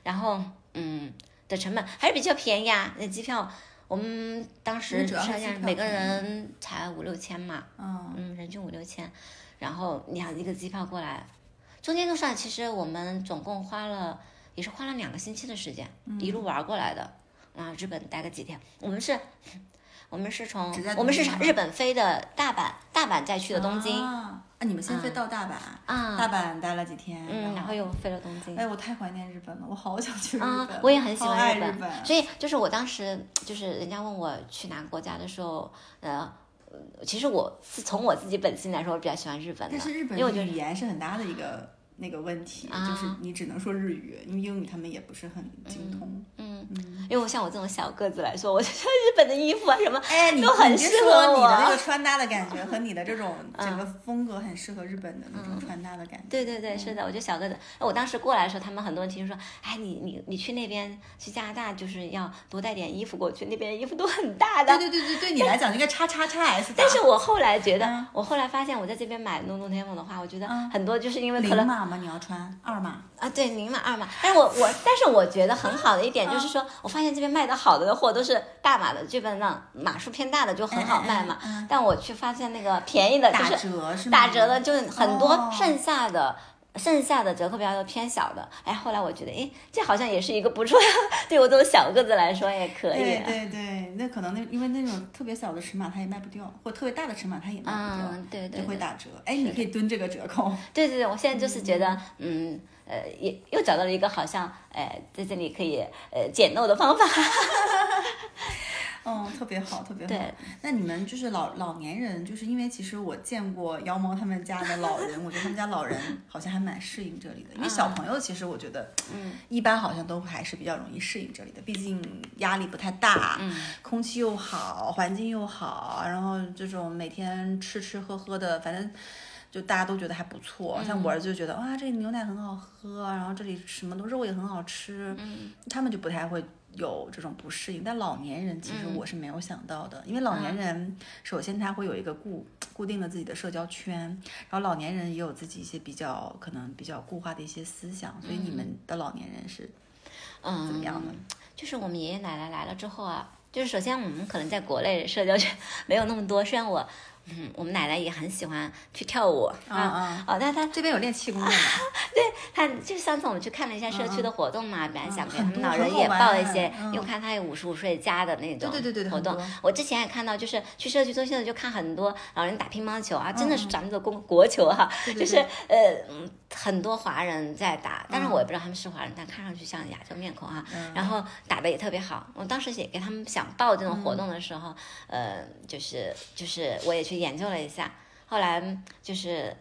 然后嗯的成本还是比较便宜啊。那机票我们当时算下每个人才五六千嘛，嗯，嗯，人均五六千，然后你想一个机票过来，中间就算其实我们总共花了也是花了两个星期的时间，嗯一路玩过来的。啊，日本待个几天，我们是，我们是从我们是日本飞的大阪，大阪再去的东京，啊啊，你们先飞到大阪，啊，大阪待了几天，嗯，然然后又飞了东京。哎，我太怀念日本了，我好想去日啊本，，我也很喜欢日本。所以就是我当时就是人家问我去哪个国家的时候，呃，其实我是从我自己本心来说，我比较喜欢日本的，但是日本因为我觉得语言是很大的一个那个问题，啊就是你只能说日语，因为英语他们也不是很精通。嗯，嗯因为我像我这种小个子来说，我就觉得日本的衣服啊什么，哎，你都很适合说你的我那个穿搭的感觉和你的这种 整个风格很适合日本的那种穿搭的感觉。对对对，是的，我觉得小个子。我当时过来的时候，他们很多人听说，哎，你你你去那边去加拿大，就是要多带点衣服过去，那边衣服都很大的。对对对对，对你来讲应该叉叉叉 S。但是我后来觉得，嗯我后来发现我在这边买 No No t e m 的话，我觉得很多就是因为可零能码吗？你要穿二码？啊，对，零码二码。但是我我，但是我觉得很好的一点就是说，我发现这边卖的好的货都是大码的，基本上码数偏大的就很好卖嘛。嗯嗯嗯但我去发现那个便宜的，就打是折是吗？打折的，就是很多哦剩下的。剩下的折扣标都偏小的，哎，后来我觉得，哎，这好像也是一个不错，对我这种小个子来说也可以。对对对，那可能那因为那种特别小的尺码它也卖不掉，或特别大的尺码它也卖不掉，嗯，对对对，就会打折。哎，你可以蹲这个折扣。对对对，我现在就是觉得，嗯，呃，也又找到了一个好像，呃，在这里可以呃捡漏的方法。嗯，特别好，特别好。对，那你们就是老老年人，就是因为其实我见过妖猫他们家的老人，我觉得他们家老人好像还蛮适应这里的。因为小朋友其实我觉得，嗯，一般好像都还是比较容易适应这里的，毕竟压力不太大，嗯，空气又好，环境又好，然后这种每天吃吃喝喝的，反正。就大家都觉得还不错，像我儿子就觉得哇，这里牛奶很好喝，然后这里什么都肉也很好吃，嗯，他们就不太会有这种不适应。但老年人其实我是没有想到的，因为老年人首先他会有一个固固定的自己的社交圈，然后老年人也有自己一些比较可能比较固化的一些思想，所以你们的老年人是嗯，怎么样的？就是我们爷爷奶奶来了之后啊，就是首先我们可能在国内社交圈没有那么多，虽然我，嗯，我们奶奶也很喜欢去跳舞。啊啊，哦，但她这边有练气功的 对？她就上次我们去看了一下社区的活动嘛，本来想给他们老人也报一些，嗯。因为看她有五十五岁加的那种对对对对活动。我之前也看到，就是去社区中心的就看很多老人打乒乓球啊，真的是嗯。咱们的国国球哈，就是呃嗯很多华人在打，但是嗯我也不知道他们是华人，但看上去像亚洲面孔哈，然后打的也特别好。我当时也给他们想报这种活动的时候，呃，就是就是我也去研究了一下，后来就是。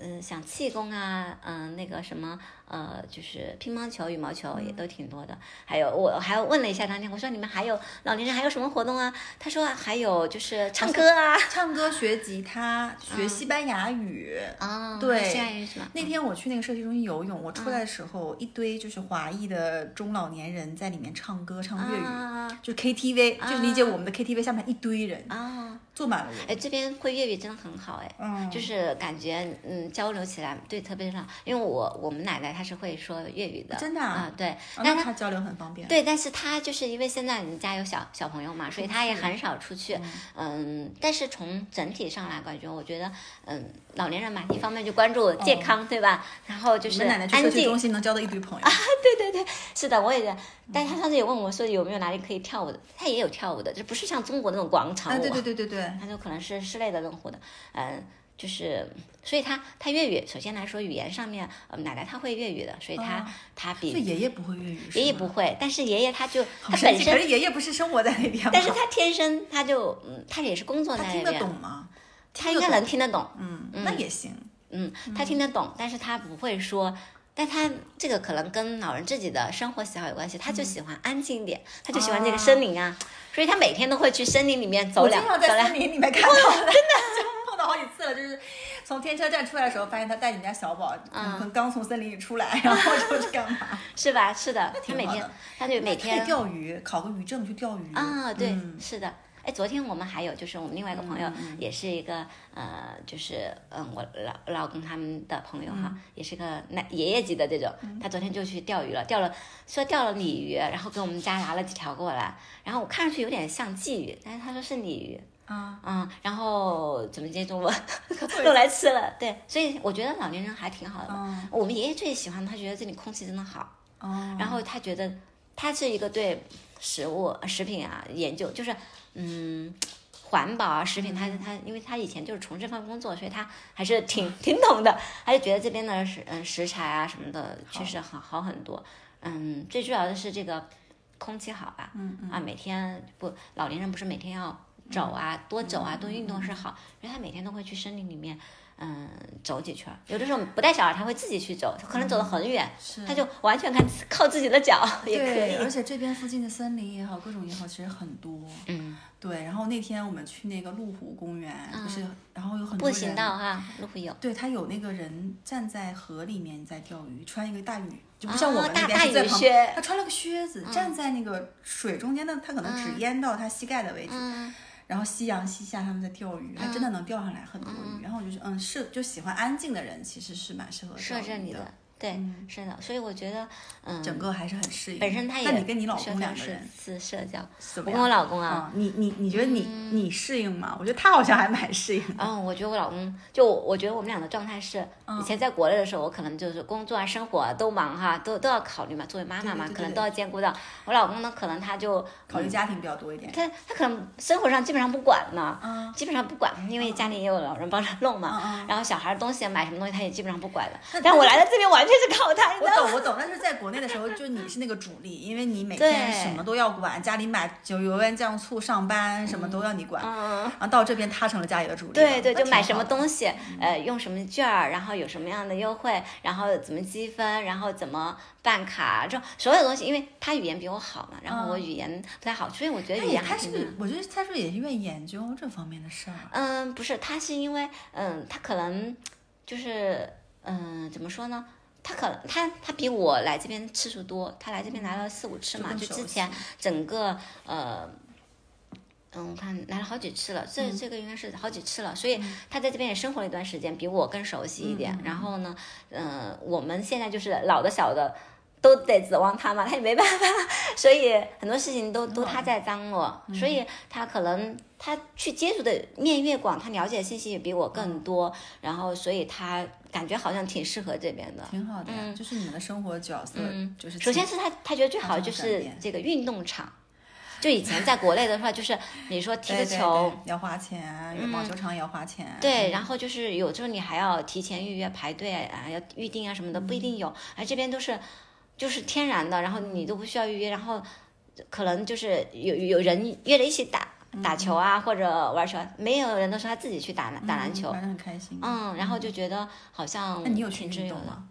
嗯，像气功啊，嗯，那个什么，呃，就是乒乓球、羽毛球也都挺多的。还有，我还问了一下当天，我说你们还有老年人还有什么活动啊？他说还有就是唱歌啊。唱歌、学吉他、学西班牙语。啊，对现在是吗？那天我去那个社区中心游泳，我出来的时候，一堆就是华裔的中老年人在里面唱歌，唱粤语，啊就 KTV，、就是理解我们的 KTV 下面一堆人，啊，坐满了人。哎，这边会粤语真的很好哎。嗯，就是感觉嗯交流起来对特别上，因为我我们奶奶她是会说粤语的，真的啊？啊对，哦但她交流很方便。对，但是她就是因为现在你家有小小朋友嘛，所以她也很少出去，嗯，但是从整体上来感觉，我觉得嗯老年人嘛，一方面就关注健康，对吧？然后就是你们奶奶去社安静。区中，心能交到一堆朋友。啊，对对对。是的，我也在，但她上次也问我说有没有哪里可以跳舞的，她也有跳舞的，就不是像中国那种广场舞，啊，对对对对对，他就可能是室内的用户的，嗯，就是，所以他他粤语，首先来说语言上面，呃，奶奶她会粤语的，所以他、哦他比爷爷不会粤语，爷爷不会，但是爷爷他就他本身，可是爷爷不是生活在那边吗？但是他天生他就嗯，他也是工作在他听得那边，懂吗？他应该能听得懂，嗯，那也行。嗯，他听得懂，但是他不会说。但他这个可能跟老人自己的生活喜好有关系，他就喜欢安静一点，他就喜欢这个森林啊，所以他每天都会去森林里面走两走两常在森林里面看到，真的 就碰到好几次了，就是从天车站出来的时候，发现他带你们家小宝，嗯可能刚从森林里出来，然后就是干嘛？是吧？是的，他每天他就每天钓鱼，考个渔证去钓鱼啊，对，嗯是的。哎，昨天我们还有就是我们另外一个朋友，也是一个呃，就是嗯，我老老公他们的朋友哈，嗯。也是个奶爷爷级的这种，他昨天就去钓鱼了，钓了说钓了鲤鱼，然后给我们家拿了几条过来，然后我看上去有点像鲫鱼，但是他说是鲤鱼，啊，嗯，然后怎么接中文都 来吃了，对，所以我觉得老年人还挺好的。嗯。我们爷爷最喜欢，他觉得这里空气真的好，哦，然后他觉得他是一个对食物、食品啊研究，就是嗯，环保啊、食品，他他因为他以前就是从事这份工作，所以他还是挺挺懂的，他就觉得这边的食嗯食材啊什么的确实好好很多。嗯，最主要的是这个空气好吧？嗯嗯啊，每天不老年人不是每天要走啊，多走啊，多运动是好，因为他每天都会去森林里面。嗯，走几圈儿，有的时候不带小孩，他会自己去走，他可能走得很远，是他就完全看靠自己的脚也可以，而。且这边附近的森林也好，各种也好，其实很多。嗯，后那天我们去那个麓湖公园，就是然后有很多步行人道哈，路虎有。对他有那个人站在河里面在钓鱼，穿一个大雨，就不像我们那边是在雨旁边，靴。他穿了个靴子，站在那个水中间的，他可能只淹到他膝盖的位置。嗯，然后夕阳西下，他们在钓鱼，还真的能钓上来很多鱼。然后我就说，嗯，是就喜欢安静的人，其实是蛮适合摄钓鱼的。这里的，对，是的，所以我觉得，嗯，整个还是很适应。本身他也那你跟你老公两个人是社交？我跟我老公啊，嗯，你你你觉得你、你适应吗？我觉得他好像还蛮适应的。嗯，我觉得我老公就我我觉得我们俩的状态是，嗯以前在国内的时候，我可能就是工作啊、生活啊都忙哈，都都要考虑嘛，作为妈妈嘛，对对对对可能都要兼顾到。我老公呢，可能他就考虑家庭比较多一点。他他可能生活上基本上不管呢，嗯基本上不管，因为家里也有老人帮着弄嘛。然后小孩东西买什么东西，他也基本上不管了。但我来到这边完全是靠他？我懂，我懂，但是在国内的时候，就你是那个主力，因为你每天什么都要管，家里买酒油盐酱醋，上班什么都要你管。嗯，然后到这边，他成了家里的主力。对对，就买什么东西，呃，用什么券儿，然后有什么样的优惠，然后怎么积分，然后怎么办卡，这所有东西，因为他语言比我好嘛，然后我语言不太好，所以我觉得语他也他是言还挺重要。我觉得他是不是也是愿意研究这方面的事儿？嗯，不是，他是因为，嗯，他可能就是，嗯，怎么说呢？他可能他他比我来这边次数多，他来这边来了四五次嘛，就之前整个呃。嗯，我看来了好几次了，这这个应该是好几次了，所以他在这边也生活了一段时间，比我更熟悉一点。然后呢，嗯、我们现在就是老的小的都得指望他嘛，他也没办法，所以很多事情都都他在张罗，所以他可能他去接触的面越广，他了解的信息也比我更多，然后所以他感觉好像挺适合这边的。挺好的呀，就是你们的生活角色，就是嗯首先是他，他觉得最好就是这个运动场。就以前在国内的话，就是你说踢个球，对要花钱，羽毛球场也要花钱。对，然后就是有时候你还要提前预约排队啊，要预定啊什么的，不一定有。而这边都是就是天然的，然后你都不需要预约，然后可能就是有有人约着一起打打球啊，或者玩球，没有人都是他自己去打打篮球。反正很开心。嗯，然后就觉得好像那你有去挺自由的运动吗？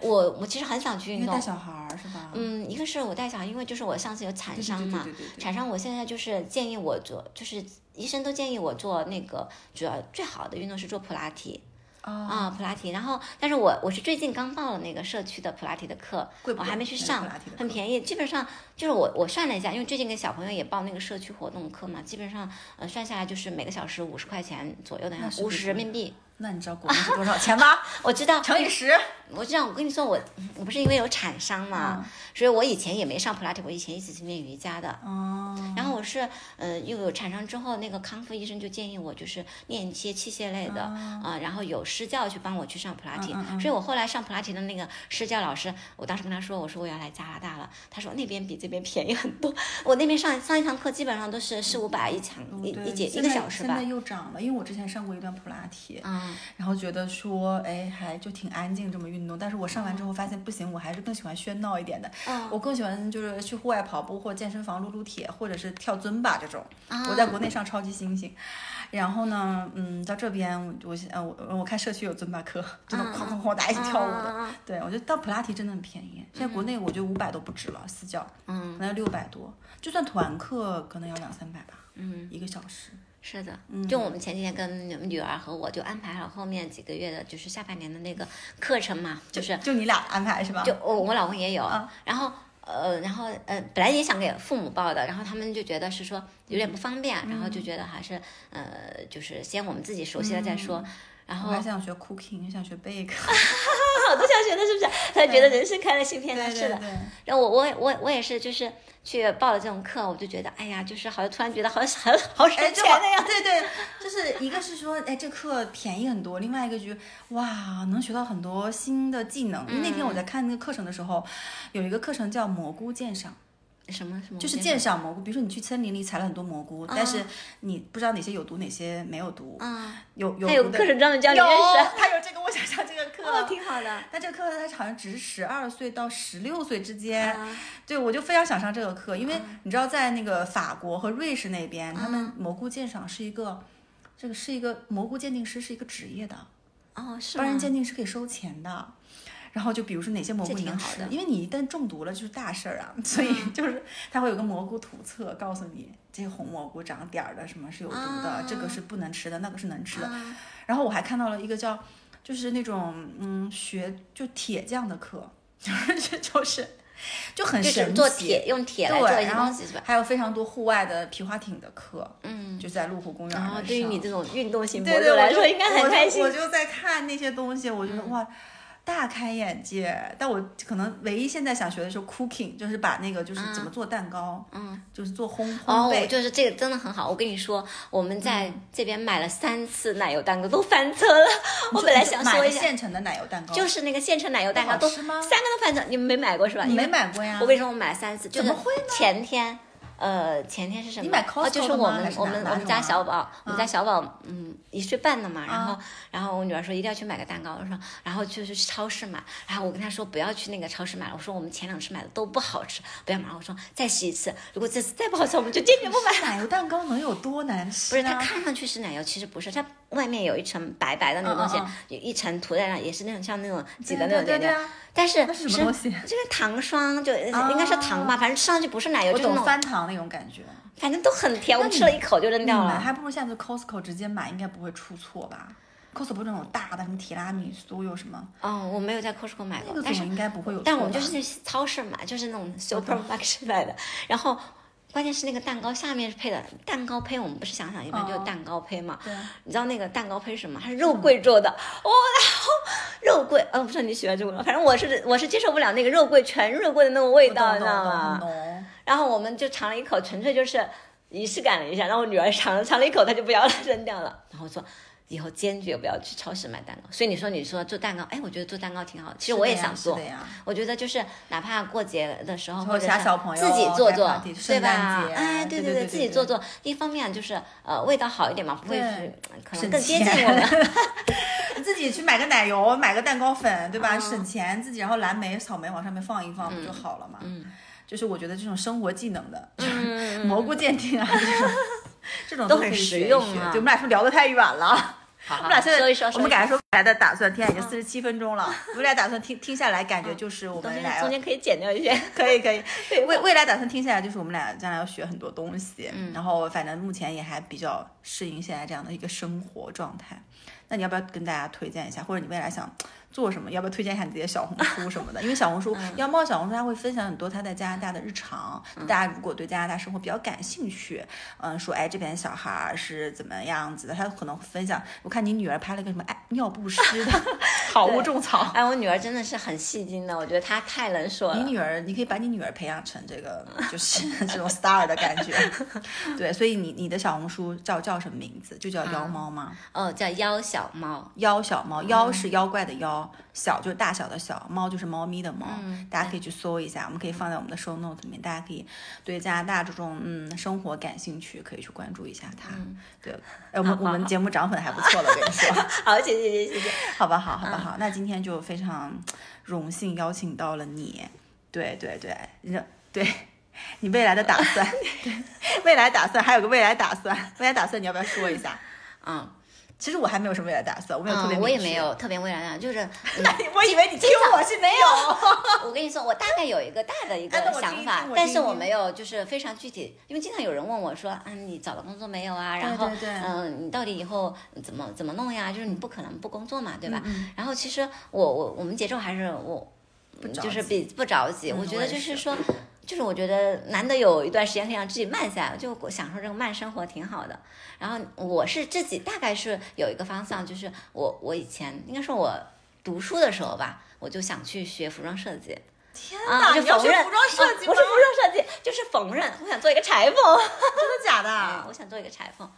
我我其实很想去运动带，小孩儿是吧？嗯，一个是我带小孩，因为就是我上次有产伤嘛，产伤我现在就是建议我做，就是医生都建议我做那个主要最好的运动是做普拉提。啊，啊，普拉提，然后，但是我我是最近刚报了那个社区的普拉提的课，我还没？去上很便宜，基本上就是我我算了一下，因为最近给小朋友也报那个社区活动课嘛，基本上呃算下来就是每个小时五十块钱左右的样子，五十人民币。那你知道国内是多少钱吗？我知道，乘以十。我知道，我跟你说，我我不是因为有产伤嘛，嗯所以我以前也没上普拉提，我以前一直是练瑜伽的。哦，然后我是呃又有产伤之后，那个康复医生就建议我就是练一些器械类的啊、然后有私教去帮我去上普拉提，所以我后来上普拉提的那个私教老师，我当时跟他说，我说我要来加拿大了，他说那边比这边便宜很多，我那边上上一堂课基本上都是四五百一堂一一节一个小时吧现在，又涨了，因为我之前上过一段普拉提，嗯，然后觉得说，哎，还就挺安静这么运动。但是我上完之后发现不行，我还是更喜欢喧闹一点的。哦我更喜欢就是去户外跑步或健身房撸撸铁，或者是跳尊巴这种。啊我在国内上超级星星，然后呢，嗯，到这边我我呃我我看社区有尊巴课，真的哐哐哐大家一起跳舞的。嗯嗯嗯对，我觉得到普拉提真的很便宜，现在国内我觉得五百都不止了，私教，嗯可能要六百多，就算团课可能要两三百吧，嗯。一个小时。是的，就我们前几天跟女儿和我就安排了后面几个月的，就是下半年的那个课程嘛，就是就你俩安排是吧？就我我老公也有，啊然后呃然后呃本来也想给父母报的，然后他们就觉得是说有点不方便，然后就觉得还是呃就是先我们自己熟悉了再说，然后我还想学 cooking，想学 bake。好多想学的是不是？他觉得人生开了新篇章，是的。然后我我我我也是就是去报了这种课，我就觉得哎呀，就是好像突然觉得好像好好省哎，钱这好的呀。对对，就是一个是说，哎，这课便宜很多；，另外一个就是，哇，能学到很多新的技能。那天我在看那个课程的时候，有一个课程叫蘑菇鉴赏，什么什么？就是鉴赏蘑菇，比如说你去森林里采了很多蘑菇，但是你不知道哪些有毒，哪些没有毒。嗯，有有他有课程专门教你有认识，他有这个，我想上这个课。哦，挺好的。但这个课它好像只是十二岁到十六岁之间，啊对我就非常想上这个课，因为你知道在那个法国和瑞士那边，他们蘑菇鉴赏是一个，这个是一个蘑菇鉴定师是一个职业的，哦，是吗帮人？鉴定是可以收钱的。然后就比如说哪些蘑菇你能挺好的，吃因为你一旦中毒了就是大事儿啊，所以就是它会有个蘑菇图册告诉你这个红蘑菇长点儿的什么是有毒的，这个是不能吃的，那个是能吃的。啊然后我还看到了一个叫，就是那种嗯学就铁匠的课，就是就是就很神奇。做铁，用铁来做东西是吧？还有非常多户外的皮划艇的课，嗯，就在麓湖公园然后对于你这种运动型博主来说，应该很开心嗯我。就在看那些东西，我觉得、哇，大开眼界。但我可能唯一现在想学的是 cooking，就是把那个就是怎么做蛋糕，嗯，就是做烘哦烘，焙。就是这个真的很好。我跟你说，我们在嗯这边买了三次奶油蛋糕，都翻车了。我本来想说一下，了现成的奶油蛋糕，就是那个现成奶油蛋糕，都三个都翻车。你们没买过是吧？你没买过呀？我为什么，我买了三次，就是怎么会呢前天。呃，前天是什么？你买哦，就是的我们我们我们家小宝，我们家小宝嗯一岁半了嘛，然后啊然后我女儿说一定要去买个蛋糕，我说然后就是去超市买，然后我跟她说不要去那个超市买了，我说我们前两次买的都不好吃，不要买了，我说再试一次，如果这次再不好吃，我们就坚决不买。奶油蛋糕能有多难吃、不是，啊？它看上去是奶油，其实不是，它外面有一层白白的那个东西，嗯嗯有一层涂在上，也是那种像那种挤的那种。对对啊但是那是什么东西这个糖霜就、应该是糖吧，反正吃上去不是奶油，我懂就是那种，翻糖那种感觉。反正都很甜，我吃了一口就扔掉了。还不如下次 Costco 直接买，应该不会出错吧？Costco 不是那种大的什么提拉米苏有什么，哦，我没有在 Costco 买那个，过但是应该不会有错。但我们就是去超市买，就是那种 supermarket 买的。然后关键是那个蛋糕下面是配的蛋糕胚，我们不是想想一般就是哦蛋糕胚嘛？对你知道那个蛋糕胚是什么？它是肉桂做的。哦，然后肉桂，呃，不知道你喜欢这个吗？反正我是我是接受不了那个肉桂全肉桂的那种味道，你知道吗？然后我们就尝了一口，纯粹就是仪式感了一下。然后我女儿尝了尝了一口，她就不要了，扔掉了。然后说。以后坚决不要去超市买蛋糕。所以你说，你说做蛋糕，哎，我觉得做蛋糕挺好。其实我也想做。我觉得就是哪怕过节的时候，或者小朋友自己做做对吧？节哎，对对，对自己做做，一方面就是呃味道好一点嘛，不会是可能更接近钱我们。自己去买个奶油，买个蛋糕粉，对吧？嗯省钱，自己然后蓝莓、草莓往上面放一放，不就好了嘛？嗯就是我觉得这种生活技能的，嗯，蘑菇鉴定啊，这种这种都很实用啊学对，我们俩是聊得太远了？好好我们俩现在说一说，我们感觉说未来的打算，天啊，已经四十七分钟了。我们俩打算听听下来，感觉就是我们俩中间可以剪掉一些。可 以可以，未未来打算听下来，就是我们俩将来要学很多东西，嗯然后反正目前也还比较适应现在这样的一个生活状态。那你要不要跟大家推荐一下，或者你未来想做什么？要不要推荐一下你自己的小红书什么的？因为小红书，妖猫小红书它会分享很多他在加拿大的日常。大家如果对加拿大生活比较感兴趣，嗯，说哎这边小孩儿是怎么样子的，他可能会分享。我看你女儿拍了个什么哎尿不湿的 好物种草，哎，我女儿真的是很戏精的，我觉得她太能说了。你女儿，你可以把你女儿培养成这个，就是 这种 star 的感觉。对，所以你你的小红书叫叫什么名字？就叫妖猫吗？哦，叫妖小猫。妖小猫，妖是妖怪的妖，小就是大小的小，猫就是猫咪的猫。嗯大家可以去搜一下，我们可以放在我们的 show note 里面，大家可以对加拿大这种嗯生活感兴趣，可以去关注一下它。对，哎，我们我们节目涨粉还不错了，我跟你说。好，谢谢谢谢谢谢。好吧，好，好吧，好，那今天就非常荣幸邀请到了你，对对对，你对你未来的打算，对未来打算还有个未来打算，未来打算你要不要说一下？嗯其实我还没有什么未来打算，我没有特别、嗯，我也没。有特别未来的，就是。嗯我以为你听我是没有，我跟你说，我大概有一个大的一个想法但是我没有就是非常具体，因为经常有人问我说，啊，你找了工作没有啊？然后，嗯，你到底以后怎么怎么弄呀？就是你不可能不工作嘛，对吧？嗯然后其实我我我们节奏还是我，不就是比不着急，嗯我觉得就是说。就是我觉得难得有一段时间可以让自己慢下来，就享受这个慢生活挺好的。然后我是自己大概是有一个方向，就是我我以前应该说我读书的时候吧，我就想去学服装设计。天啊，哪，就你要缝纫，学服装设计不是服装设计，就是缝纫。我想做一个裁缝，真的假嗯的？我想做一个裁缝。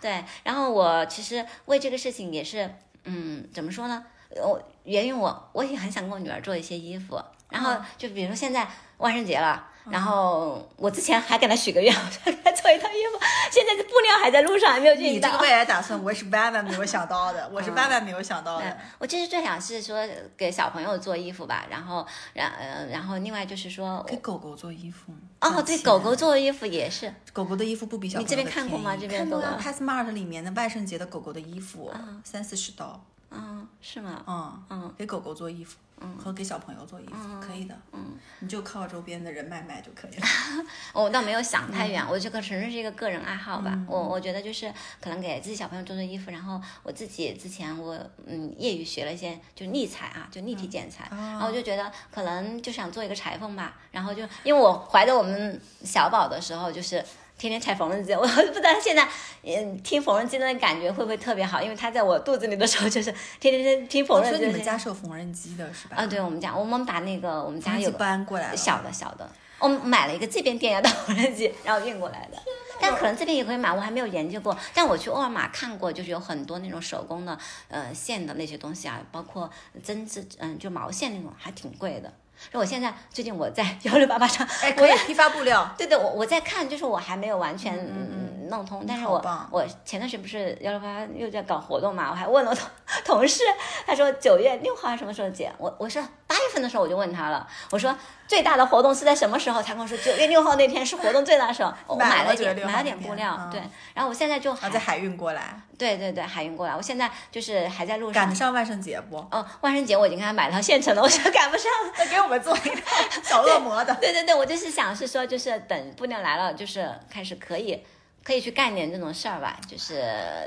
对，然后我其实为这个事情也是，嗯，怎么说呢？我源于我，我也很想给我女儿做一些衣服。然后嗯。就比如说现在万圣节了，然后我之前还给他许个愿，我说给他做一套衣服，现在这布料还在路上，还没有运到你这个。未来打算，我是万万没有想到的，我是万万没有想到对。的。我其实最想是说给小朋友做衣服吧，然后，然呃，然后另外就是说，给狗狗做衣服哦，对，狗狗做衣服也是，狗狗的衣服不比小朋友你这边看过吗？这边看过啊狗狗，PassMart 里面的万圣节的狗狗的衣服，三四十刀，嗯，是吗？嗯嗯，给狗狗做衣服，嗯和给小朋友做衣服可以的，嗯，你就靠周边的人脉卖就可以了。我倒没有想太嗯远，我这个纯粹是一个个人爱好吧。我我觉得就是可能给自己小朋友做做衣服，然后我自己之前我嗯业余学了一些就立裁啊，就立体剪裁，然后我就觉得可能就想做一个裁缝吧，然后就因为我怀着我们小宝的时候就是。天天踩缝纫机，我 不知道现在，嗯，听缝纫机的感觉会不会特别好？因为他在我肚子里的时候，就是天天天听缝纫机。所以你们家是有缝纫机的是吧？啊，对我们家，我们把那个我们家有搬过来了，小的小的，我们买了一个这边电压的缝纫机，然后运过来的。但可能这边也可以买，我还没有研究过。但我去沃尔玛看过，就是有很多那种手工的呃线的那些东西啊，包括针织，嗯，就毛线那种，还挺贵的。所以我现在最近我在幺六八八上，哎，可以批发布料，对对，我我在看，就是我还没有完全嗯弄通，但是我我前段时间不是幺六八八又在搞活动嘛，我还问了同 同事，他说九月六号什么时候结？我我说八月份的时候我就问他了，我说最大的活动是在什么时候？他跟我说九月六号那天是活动最大的时候，我买了9月买了一点买了点布料，嗯对，然后我现在就还在海运过来，对对对海运过来，我现在就是还在路上赶得。上万圣节不？哦，万圣节我已经给他买了套现成的，我说赶不上。那给我们做一套 小恶魔的。对对对，我就是想是说，就是等布料来了，就是开始可以可以去干点这种事儿吧，就是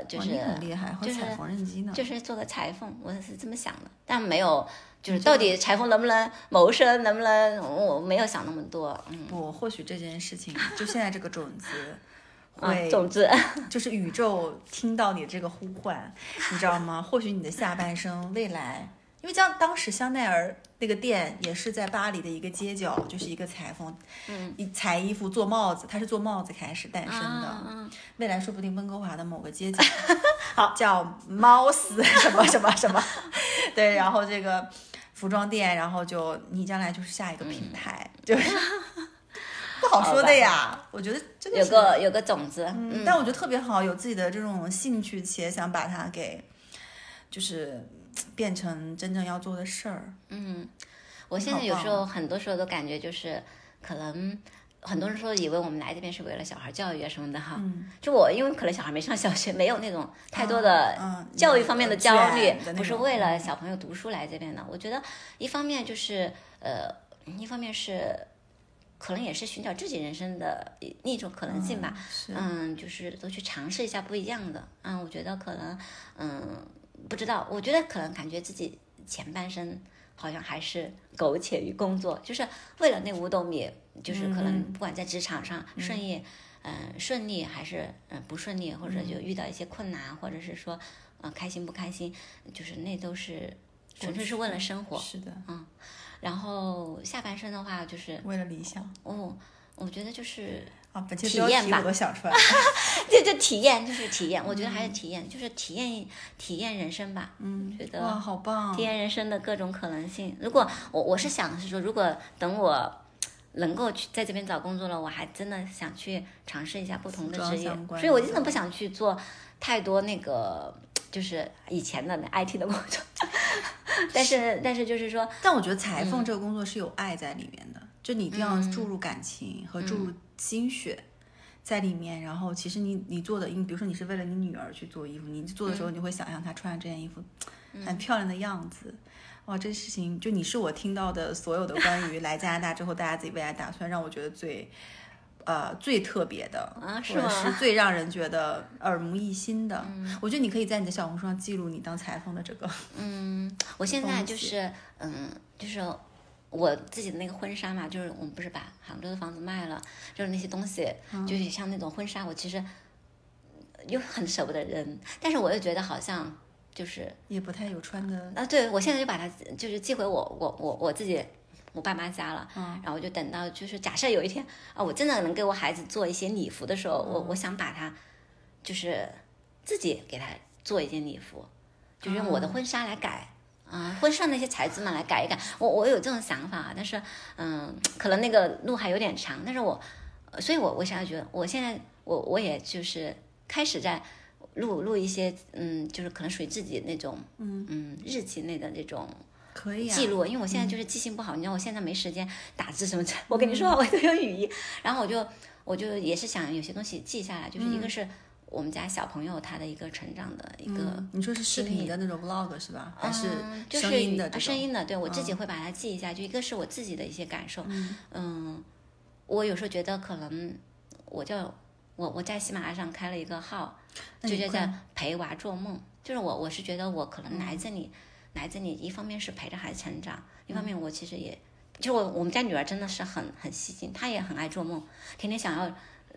就是很厉害，会就是踩缝纫机呢。就是做个裁缝，我是这么想的，但没有就是到底裁缝能不能谋生，能不能我没有想那么多，嗯，不，或许这件事情，就现在这个种子，啊会，总之，就是宇宙听到你这个呼唤，你知道吗？或许你的下半生未来，因为像当时香奈儿那个店也是在巴黎的一个街角，就是一个裁缝，嗯，一裁衣服做帽子，他是做帽子开始诞生的。嗯未来说不定温哥华的某个街角，好叫猫斯什么什么什么，对，然后这个服装店，然后就你将来就是下一个品牌，就是 不好说的呀。我觉得真的有个有个种子，嗯嗯，但我觉得特别好，有自己的这种兴趣，且想把它给就是变成真正要做的事儿。嗯，我现在有时候很多时候都感觉就是可能。很多人说以为我们来这边是为了小孩教育啊什么的哈，嗯就我因为可能小孩没上小学，没有那种太多的嗯教育方面的焦虑不是为了小朋友读书来这边的。我觉得一方面就是呃，一方面是可能也是寻找自己人生的另一种可能性吧。是嗯，就是都去尝试一下不一样的。嗯，我觉得可能嗯，不知道，我觉得可能感觉自己前半生好像还是苟且于工作，就是为了那五斗米，就是可能不管在职场上顺利，嗯、顺利还是嗯、不顺利，或者就遇到一些困难，或者是说呃开心不开心，就是那都是纯粹是为了生活。是的，嗯。然后下半生的话，就是为了理想。哦，我觉得就是啊，本期体验吧标题我都想出来了。这就体验，就是体验。我觉得还是体验，就是体验体验人生吧。嗯，觉得哇，好棒体！验人生的各种可能性。如果我我是想是说，如果等我能够去在这边找工作了，我还真的想去尝试一下不同的职业所以我真的不想去做太多那个就是以前的那 IT 的工作。但是但是就是说，但我觉得裁嗯缝这个工作是有爱在里面的，就你一定要注入感情和注入嗯心血在里面。然后其实你你做的，你比如说你是为了你女儿去做衣服，你做的时候嗯你会想象她穿上这件衣服很漂亮的样子。哇，这事情就你是我听到的所有的关于来加拿大之后大家自己未来打算，让我觉得最。呃，最特别的，啊是或者是最让人觉得耳目一新的，嗯我觉得你可以在你的小红书上记录你当裁缝的这个，嗯，我现在就是嗯，就是我自己的那个婚纱嘛，就是我们不是把杭州的房子卖了，就是那些东西，就是像那种婚纱，我其实又很舍不得扔，但是我又觉得好像就是也不太有穿的啊，对我现在就把它就是寄回我我我我自己我爸妈家了，然后就等到就是假设有一天啊，我真的能给我孩子做一些礼服的时候，我我想把它就是自己给他做一件礼服，就是用我的婚纱来改。啊，婚纱那些材质嘛来改一改。我我有这种想法，但是嗯，可能那个路还有点长。但是我，所以我我现在觉得，我现在我我也就是开始在录录一些嗯，就是可能属于自己那种嗯嗯日记类的那种。可以啊记录，因为我现在就是记性不好，你知道我现在没时间打字什么的。我跟你说，我都有语音，然后我就我就也是想有些东西记下来，就是一个是我们家小朋友他的一个成长的一个，你说是视频的那种 vlog 是吧？还是声音的？声音的，对我自己会把它记一下。就一个是我自己的一些感受，嗯，我有时候觉得可能我就我我在喜马拉雅上开了一个号，就叫叫陪娃做梦，就是我我是觉得我可能来这里。来这里，一方面是陪着孩子成长，一方面我其实也，就我我们家女儿真的是很很细心，她也很爱做梦，天天想要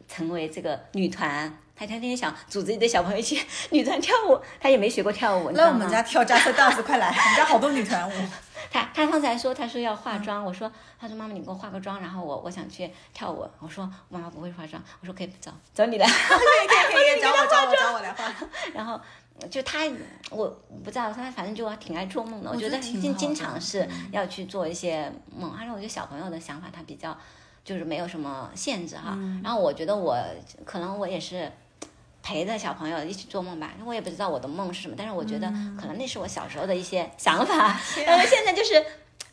成为这个女团，她天天想组织一堆小朋友一起女团跳舞，她也没学过跳舞，来我们家跳扎克 dance，快来，我们家好多女团舞。她她刚才说，她说要化妆，我说，她说妈妈你给我化个妆，然后我我想去跳舞，我说妈妈不会化妆，我说可以找找你来，可以可以可以，找我找我找我来化，然后。就他，我不知道他，反正就挺爱做梦的。我觉得经经常是要去做一些梦，而且我觉得小朋友的想法他比较，就是没有什么限制哈。然后我觉得我可能我也是陪着小朋友一起做梦吧。我也不知道我的梦是什么，但是我觉得可能那是我小时候的一些想法。但是现在就是，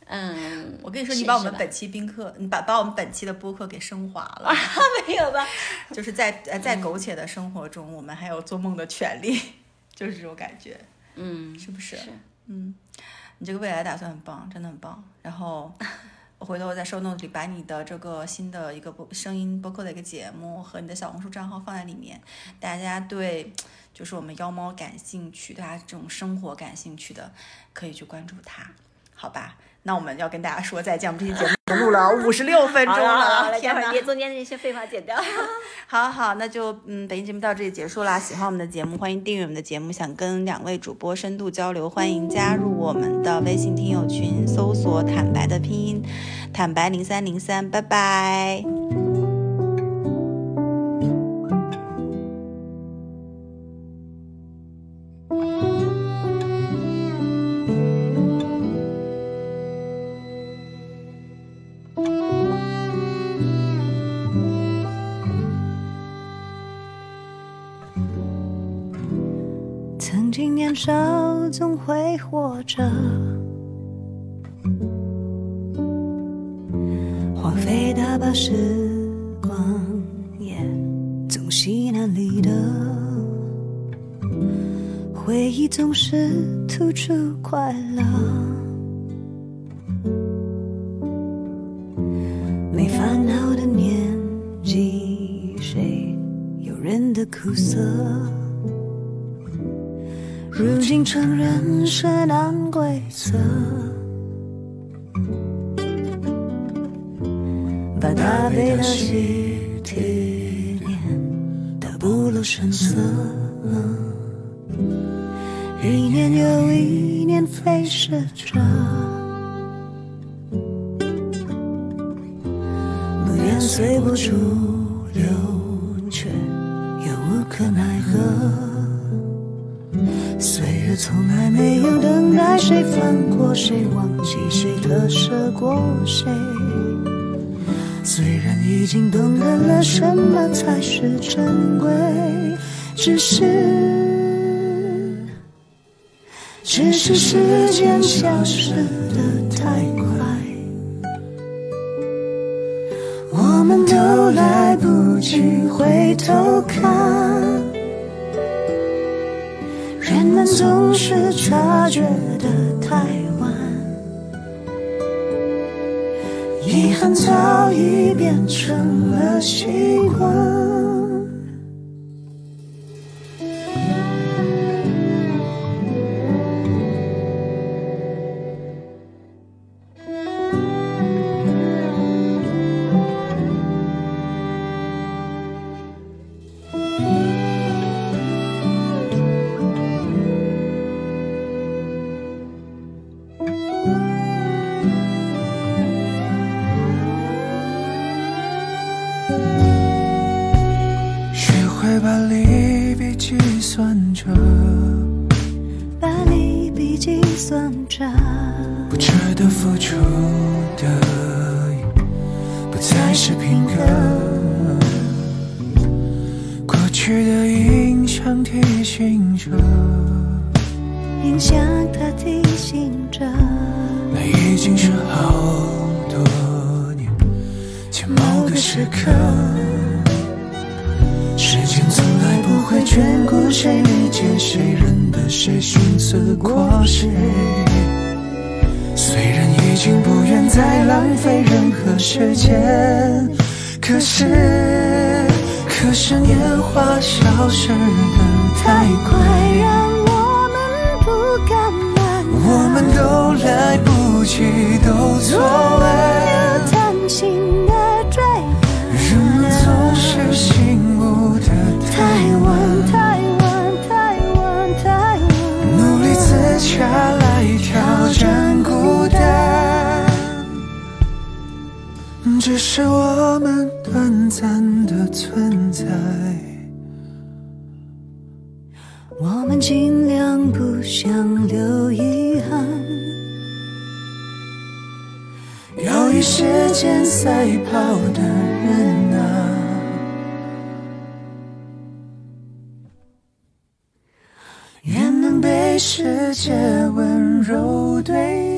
嗯，我跟你说，你把我们本期宾客，你把把我们本期的播客给升华了。没有吧？就是在在苟且的生活中，我们还有做梦的权利。就是这种感觉，嗯，是不是？是，嗯，你这个未来打算很棒，真的很棒。然后回头我在 show notes 里把你的这个新的一个播声音播客的一个节目和你的小红书账号放在里面，大家对就是我们妖猫感兴趣，对它这种生活感兴趣的，可以去关注它，好吧？那我们要跟大家说再见，我们这期节目录了 五十六分钟了，天哪！中间那些废话剪掉。好好，那就嗯，本期节目到这里结束啦。喜欢我们的节目，欢迎订阅我们的节目。想跟两位主播深度交流，欢迎加入我们的微信听友群，搜索“坦白”的拼音，坦白零三零三，拜拜。总会活着，荒废大把时光也总稀难离的，回忆总是突出快乐，没烦恼的年纪，谁有人的苦涩？承认是难规则，把大悲的喜体念得不露声色，一年又一年飞逝着，不愿随波逐。谁，忘记谁，特舍过谁。虽然已经懂得了什么才是珍贵，只是，只是时间消失的太快，我们都来不及回头看。人们总是察觉得太早已变成了习惯。计算着。把你比计算着。不值得付出的不再是片刻过去的影像提醒着。影像它提醒着。那已经是好多年且某个时刻。眷顾谁，理解谁，认得谁，寻思过谁。虽然已经不愿再浪费任何时间，可是，可是年华消失的太快，让我们不敢慢。我们都来不及，都错了。要贪心的追人们总是醒悟的太晚，下来挑战孤单，只是我们短暂的存在。且温柔对